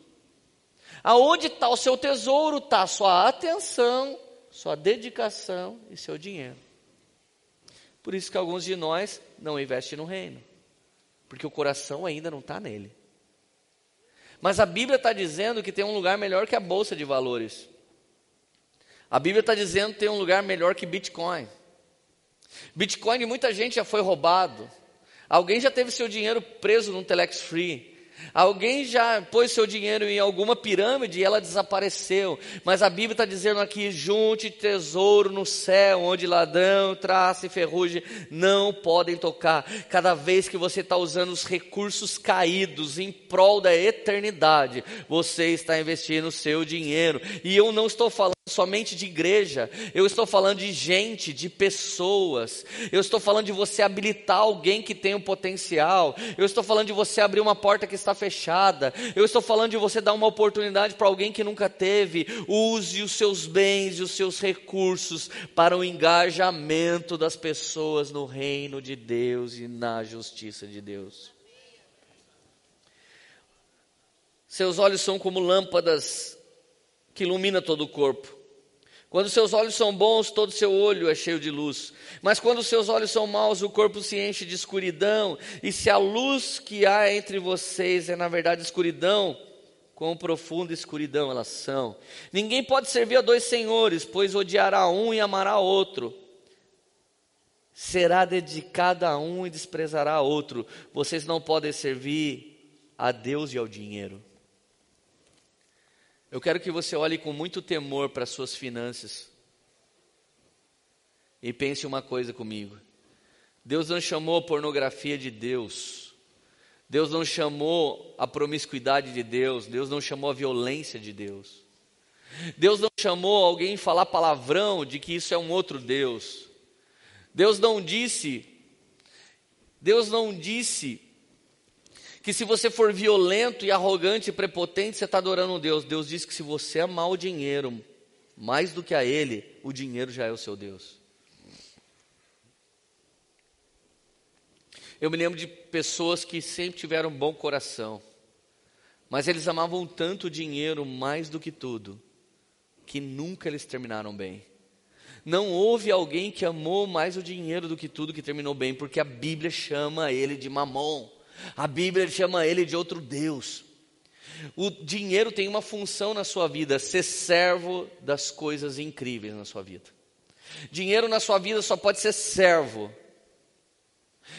Aonde está o seu tesouro, está sua atenção, sua dedicação e seu dinheiro. Por isso que alguns de nós não investem no reino, porque o coração ainda não está nele. Mas a Bíblia está dizendo que tem um lugar melhor que a bolsa de valores. A Bíblia está dizendo que tem um lugar melhor que Bitcoin. Bitcoin muita gente já foi roubado. Alguém já teve seu dinheiro preso num telex free. Alguém já pôs seu dinheiro em alguma pirâmide e ela desapareceu. Mas a Bíblia está dizendo aqui: junte tesouro no céu, onde ladrão, traça e ferrugem não podem tocar. Cada vez que você está usando os recursos caídos em prol da eternidade, você está investindo seu dinheiro. E eu não estou falando somente de igreja, eu estou falando de gente, de pessoas, eu estou falando de você habilitar alguém que tem um potencial, eu estou falando de você abrir uma porta que está fechada, eu estou falando de você dar uma oportunidade para alguém que nunca teve, use os seus bens e os seus recursos para o engajamento das pessoas no reino de Deus e na justiça de Deus. Seus olhos são como lâmpadas que ilumina todo o corpo. Quando seus olhos são bons, todo seu olho é cheio de luz. Mas quando seus olhos são maus, o corpo se enche de escuridão. E se a luz que há entre vocês é na verdade escuridão, quão profunda escuridão elas são. Ninguém pode servir a dois senhores, pois odiará um e amará outro. Será dedicado a um e desprezará outro. Vocês não podem servir a Deus e ao dinheiro. Eu quero que você olhe com muito temor para as suas finanças. E pense uma coisa comigo. Deus não chamou a pornografia de Deus. Deus não chamou a promiscuidade de Deus. Deus não chamou a violência de Deus. Deus não chamou alguém falar palavrão de que isso é um outro Deus. Deus não disse, Deus não disse que se você for violento e arrogante e prepotente, você está adorando um Deus. Deus diz que se você amar o dinheiro mais do que a Ele, o dinheiro já é o seu Deus. Eu me lembro de pessoas que sempre tiveram um bom coração, mas eles amavam tanto o dinheiro mais do que tudo, que nunca eles terminaram bem. Não houve alguém que amou mais o dinheiro do que tudo que terminou bem, porque a Bíblia chama ele de mamon. A Bíblia chama ele de outro Deus. O dinheiro tem uma função na sua vida, ser servo das coisas incríveis na sua vida. Dinheiro na sua vida só pode ser servo.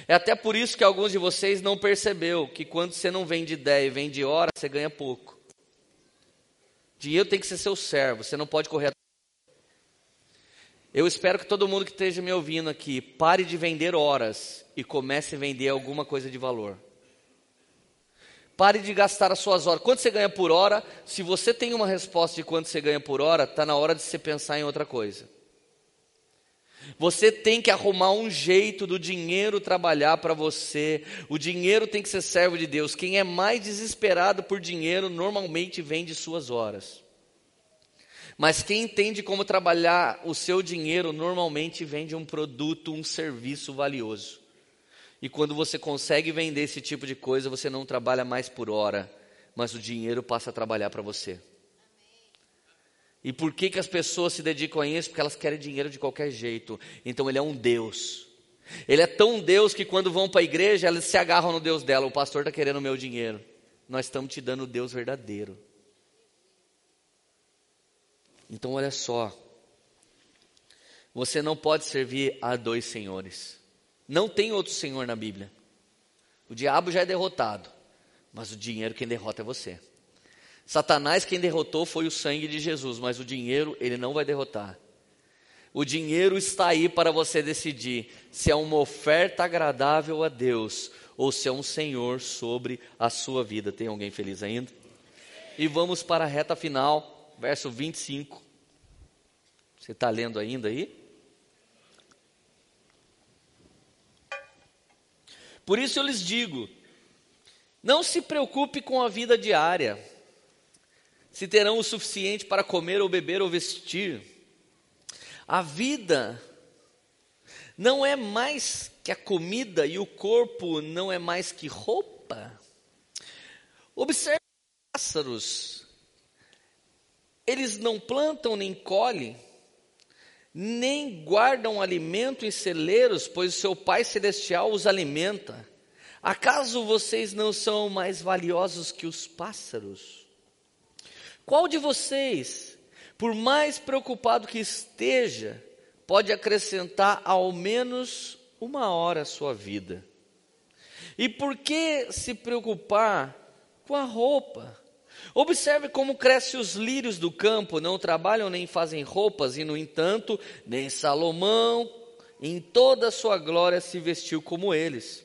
É até por isso que alguns de vocês não percebeu que quando você não vende ideia e vende hora, você ganha pouco. Dinheiro tem que ser seu servo, você não pode correr eu espero que todo mundo que esteja me ouvindo aqui pare de vender horas e comece a vender alguma coisa de valor. Pare de gastar as suas horas. Quanto você ganha por hora? Se você tem uma resposta de quanto você ganha por hora, está na hora de você pensar em outra coisa. Você tem que arrumar um jeito do dinheiro trabalhar para você. O dinheiro tem que ser servo de Deus. Quem é mais desesperado por dinheiro normalmente vende suas horas. Mas quem entende como trabalhar o seu dinheiro normalmente vende um produto, um serviço valioso. E quando você consegue vender esse tipo de coisa, você não trabalha mais por hora, mas o dinheiro passa a trabalhar para você. E por que, que as pessoas se dedicam a isso? Porque elas querem dinheiro de qualquer jeito. Então ele é um Deus. Ele é tão Deus que quando vão para a igreja, elas se agarram no Deus dela. O pastor está querendo o meu dinheiro. Nós estamos te dando o Deus verdadeiro. Então olha só. Você não pode servir a dois senhores. Não tem outro senhor na Bíblia. O diabo já é derrotado, mas o dinheiro quem derrota é você. Satanás quem derrotou foi o sangue de Jesus, mas o dinheiro ele não vai derrotar. O dinheiro está aí para você decidir se é uma oferta agradável a Deus ou se é um senhor sobre a sua vida. Tem alguém feliz ainda? E vamos para a reta final, verso 25. Você está lendo ainda aí? Por isso eu lhes digo: não se preocupe com a vida diária, se terão o suficiente para comer ou beber ou vestir. A vida não é mais que a comida e o corpo não é mais que roupa. Observe os pássaros. Eles não plantam nem colhem, nem guardam alimento em celeiros, pois o seu Pai Celestial os alimenta. Acaso vocês não são mais valiosos que os pássaros? Qual de vocês, por mais preocupado que esteja, pode acrescentar ao menos uma hora à sua vida? E por que se preocupar com a roupa? Observe como crescem os lírios do campo, não trabalham nem fazem roupas, e no entanto, nem Salomão, em toda a sua glória, se vestiu como eles.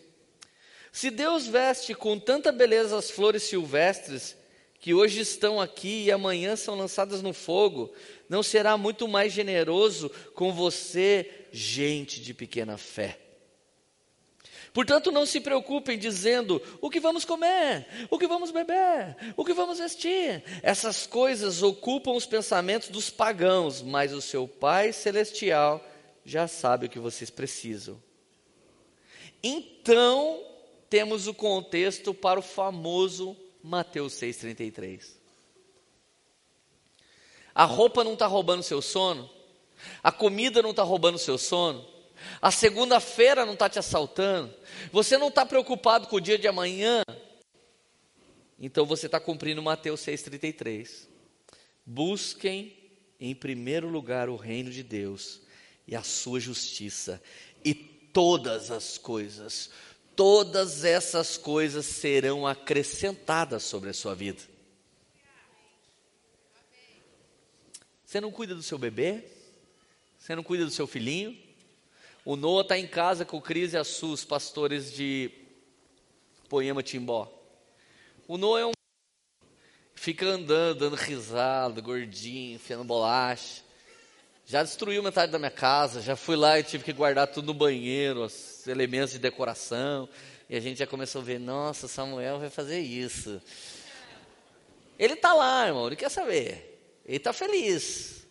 Se Deus veste com tanta beleza as flores silvestres, que hoje estão aqui e amanhã são lançadas no fogo, não será muito mais generoso com você, gente de pequena fé? Portanto, não se preocupem dizendo o que vamos comer, o que vamos beber, o que vamos vestir. Essas coisas ocupam os pensamentos dos pagãos, mas o seu Pai Celestial já sabe o que vocês precisam. Então, temos o contexto para o famoso Mateus 6,33. A roupa não está roubando seu sono, a comida não está roubando seu sono, a segunda-feira não está te assaltando, você não está preocupado com o dia de amanhã, então você está cumprindo Mateus 6,33. Busquem em primeiro lugar o reino de Deus e a sua justiça, e todas as coisas, todas essas coisas serão acrescentadas sobre a sua vida. Você não cuida do seu bebê? Você não cuida do seu filhinho? O Noah está em casa com o Cris e a Sus, pastores de Poema Timbó. O Noah é um. Fica andando, dando risada, gordinho, enfiando bolacha. Já destruiu metade da minha casa, já fui lá e tive que guardar tudo no banheiro, os elementos de decoração. E a gente já começou a ver, nossa, Samuel vai fazer isso. Ele está lá, irmão, ele quer saber. Ele está feliz.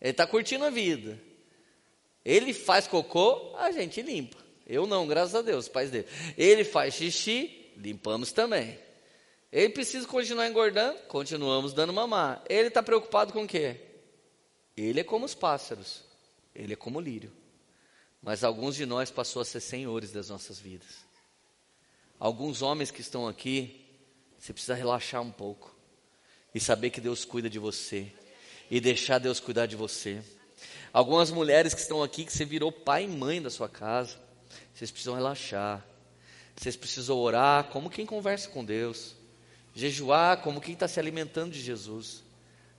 Ele está curtindo a vida. Ele faz cocô, a gente limpa. Eu não, graças a Deus, pais dele. Ele faz xixi, limpamos também. Ele precisa continuar engordando, continuamos dando mamar. Ele está preocupado com o quê? Ele é como os pássaros, ele é como o lírio. Mas alguns de nós passou a ser senhores das nossas vidas. Alguns homens que estão aqui, você precisa relaxar um pouco e saber que Deus cuida de você e deixar Deus cuidar de você. Algumas mulheres que estão aqui, que você virou pai e mãe da sua casa, vocês precisam relaxar. Vocês precisam orar como quem conversa com Deus, jejuar como quem está se alimentando de Jesus.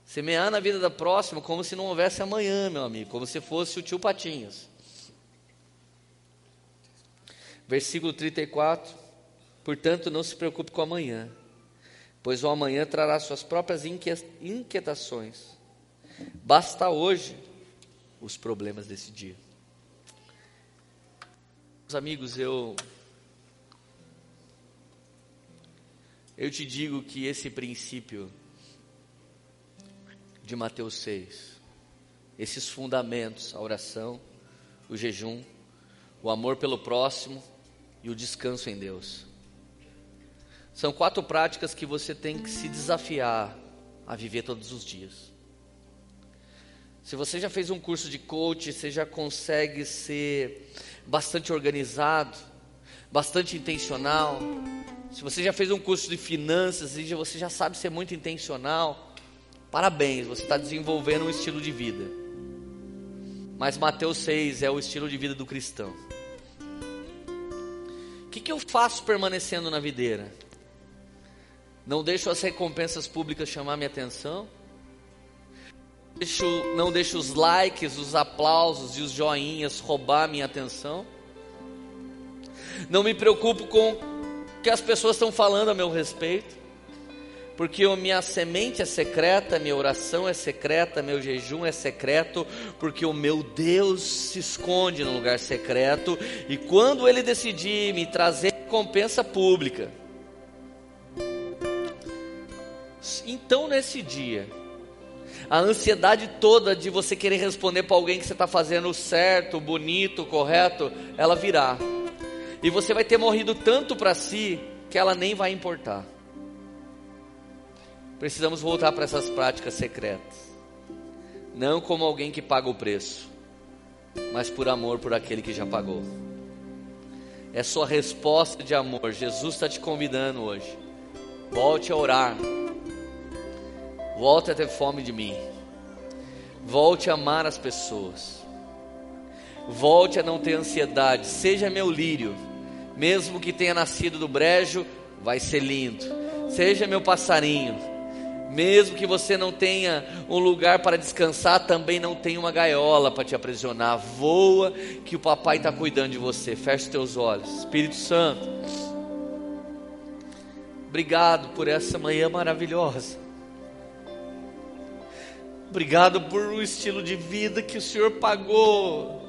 Semear na vida da próxima como se não houvesse amanhã, meu amigo, como se fosse o tio Patinhas. Versículo 34. Portanto, não se preocupe com amanhã, pois o amanhã trará suas próprias inquietações. Basta hoje os problemas desse dia. Meus amigos, eu eu te digo que esse princípio de Mateus 6. Esses fundamentos, a oração, o jejum, o amor pelo próximo e o descanso em Deus. São quatro práticas que você tem que se desafiar a viver todos os dias. Se você já fez um curso de coach, você já consegue ser bastante organizado, bastante intencional. Se você já fez um curso de finanças, você já sabe ser muito intencional. Parabéns, você está desenvolvendo um estilo de vida. Mas Mateus 6 é o estilo de vida do cristão. O que, que eu faço permanecendo na videira? Não deixo as recompensas públicas chamar minha atenção. Deixo, não deixo os likes, os aplausos e os joinhas roubar minha atenção. Não me preocupo com o que as pessoas estão falando a meu respeito porque a minha semente é secreta, minha oração é secreta, meu jejum é secreto, porque o meu Deus se esconde no lugar secreto, e quando Ele decidir me trazer recompensa pública, então nesse dia, a ansiedade toda de você querer responder para alguém que você está fazendo certo, bonito, correto, ela virá, e você vai ter morrido tanto para si que ela nem vai importar. Precisamos voltar para essas práticas secretas. Não como alguém que paga o preço, mas por amor por aquele que já pagou. É sua resposta de amor. Jesus está te convidando hoje. Volte a orar. Volte a ter fome de mim. Volte a amar as pessoas. Volte a não ter ansiedade. Seja meu lírio. Mesmo que tenha nascido do brejo, vai ser lindo. Seja meu passarinho mesmo que você não tenha um lugar para descansar, também não tem uma gaiola para te aprisionar. Voa, que o papai está cuidando de você. Feche os teus olhos. Espírito Santo, Obrigado por essa manhã maravilhosa. Obrigado por o estilo de vida que o Senhor pagou,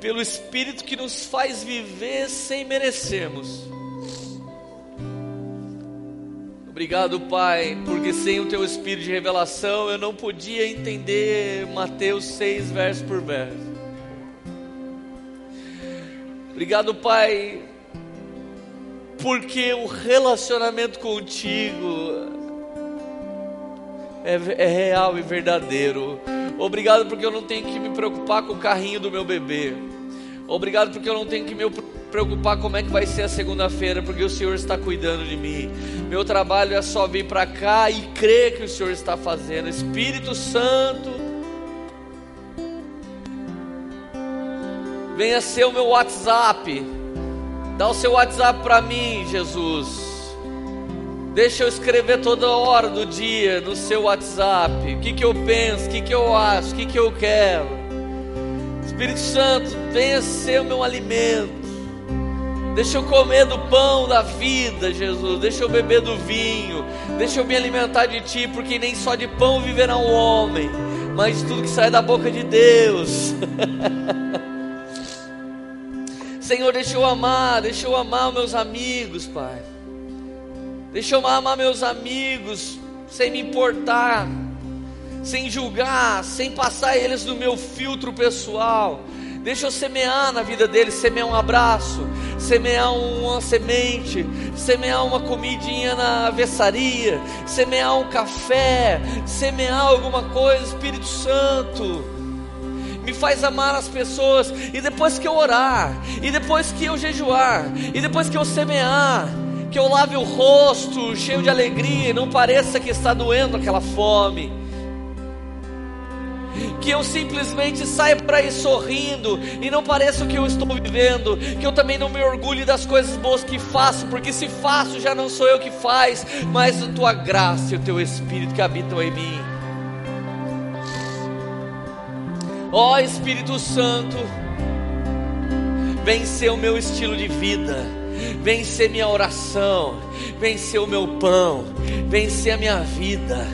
pelo Espírito que nos faz viver sem merecermos. Obrigado, Pai, porque sem o Teu Espírito de revelação eu não podia entender Mateus 6, verso por verso. Obrigado, Pai, porque o relacionamento contigo é, é, real e verdadeiro. Obrigado porque eu não tenho que me preocupar com o carrinho do meu bebê. Obrigado porque eu não tenho que me preocupar como é que vai ser a segunda-feira, porque o Senhor está cuidando de mim. Meu trabalho é só vir para cá e crer que o Senhor está fazendo. Espírito Santo, venha ser o meu WhatsApp. Dá o seu WhatsApp para mim, Jesus. Deixa eu escrever toda hora do dia no seu WhatsApp. O que, que eu penso, o que, que eu acho, o que, que eu quero. Espírito Santo, venha ser o meu alimento. Deixa eu comer do pão da vida, Jesus. Deixa eu beber do vinho. Deixa eu me alimentar de Ti, porque nem só de pão viverá um homem, mas de tudo que sai da boca de Deus. Senhor, deixa eu amar, deixa eu amar os meus amigos, Pai. Deixa eu amar meus amigos sem me importar, sem julgar, sem passar eles no meu filtro pessoal. Deixa eu semear na vida deles, semear um abraço, semear uma semente, semear uma comidinha na avessaria, semear um café, semear alguma coisa, Espírito Santo. Me faz amar as pessoas, e depois que eu orar, e depois que eu jejuar, e depois que eu semear, que eu lave o rosto cheio de alegria e não pareça que está doendo aquela fome. Que eu simplesmente saia para aí sorrindo e não pareça o que eu estou vivendo. Que eu também não me orgulhe das coisas boas que faço, porque se faço já não sou eu que faz, mas a tua graça e o teu Espírito que habitam em mim. Ó oh, Espírito Santo, vem ser o meu estilo de vida vem ser minha oração, vem ser o meu pão, vem ser a minha vida,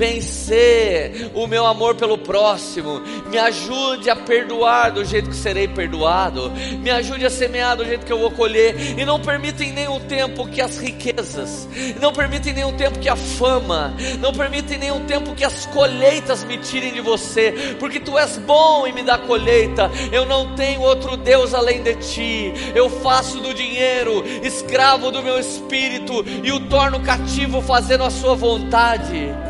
vem ser o meu amor pelo próximo. Me ajude a perdoar do jeito que serei perdoado, me ajude a semear do jeito que eu vou colher, e não permita em nenhum tempo que as riquezas, não permita em nenhum tempo que a fama, não permita em nenhum tempo que as colheitas me tirem de você, porque tu és bom e me dá colheita. Eu não tenho outro Deus além de ti. Eu faço do dinheiro escravo do meu espírito e o torno cativo fazendo a sua vontade.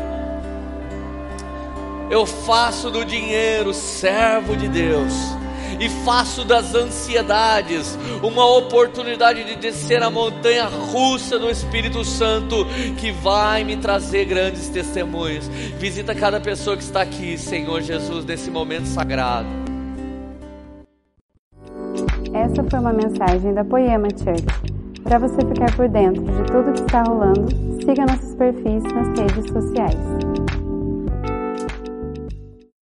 Eu faço do dinheiro servo de Deus e faço das ansiedades uma oportunidade de descer a montanha russa do Espírito Santo que vai me trazer grandes testemunhos. Visita cada pessoa que está aqui, Senhor Jesus, nesse momento sagrado. Essa foi uma mensagem da Poema Church. Para você ficar por dentro de tudo que está rolando, siga nossos perfis nas redes sociais.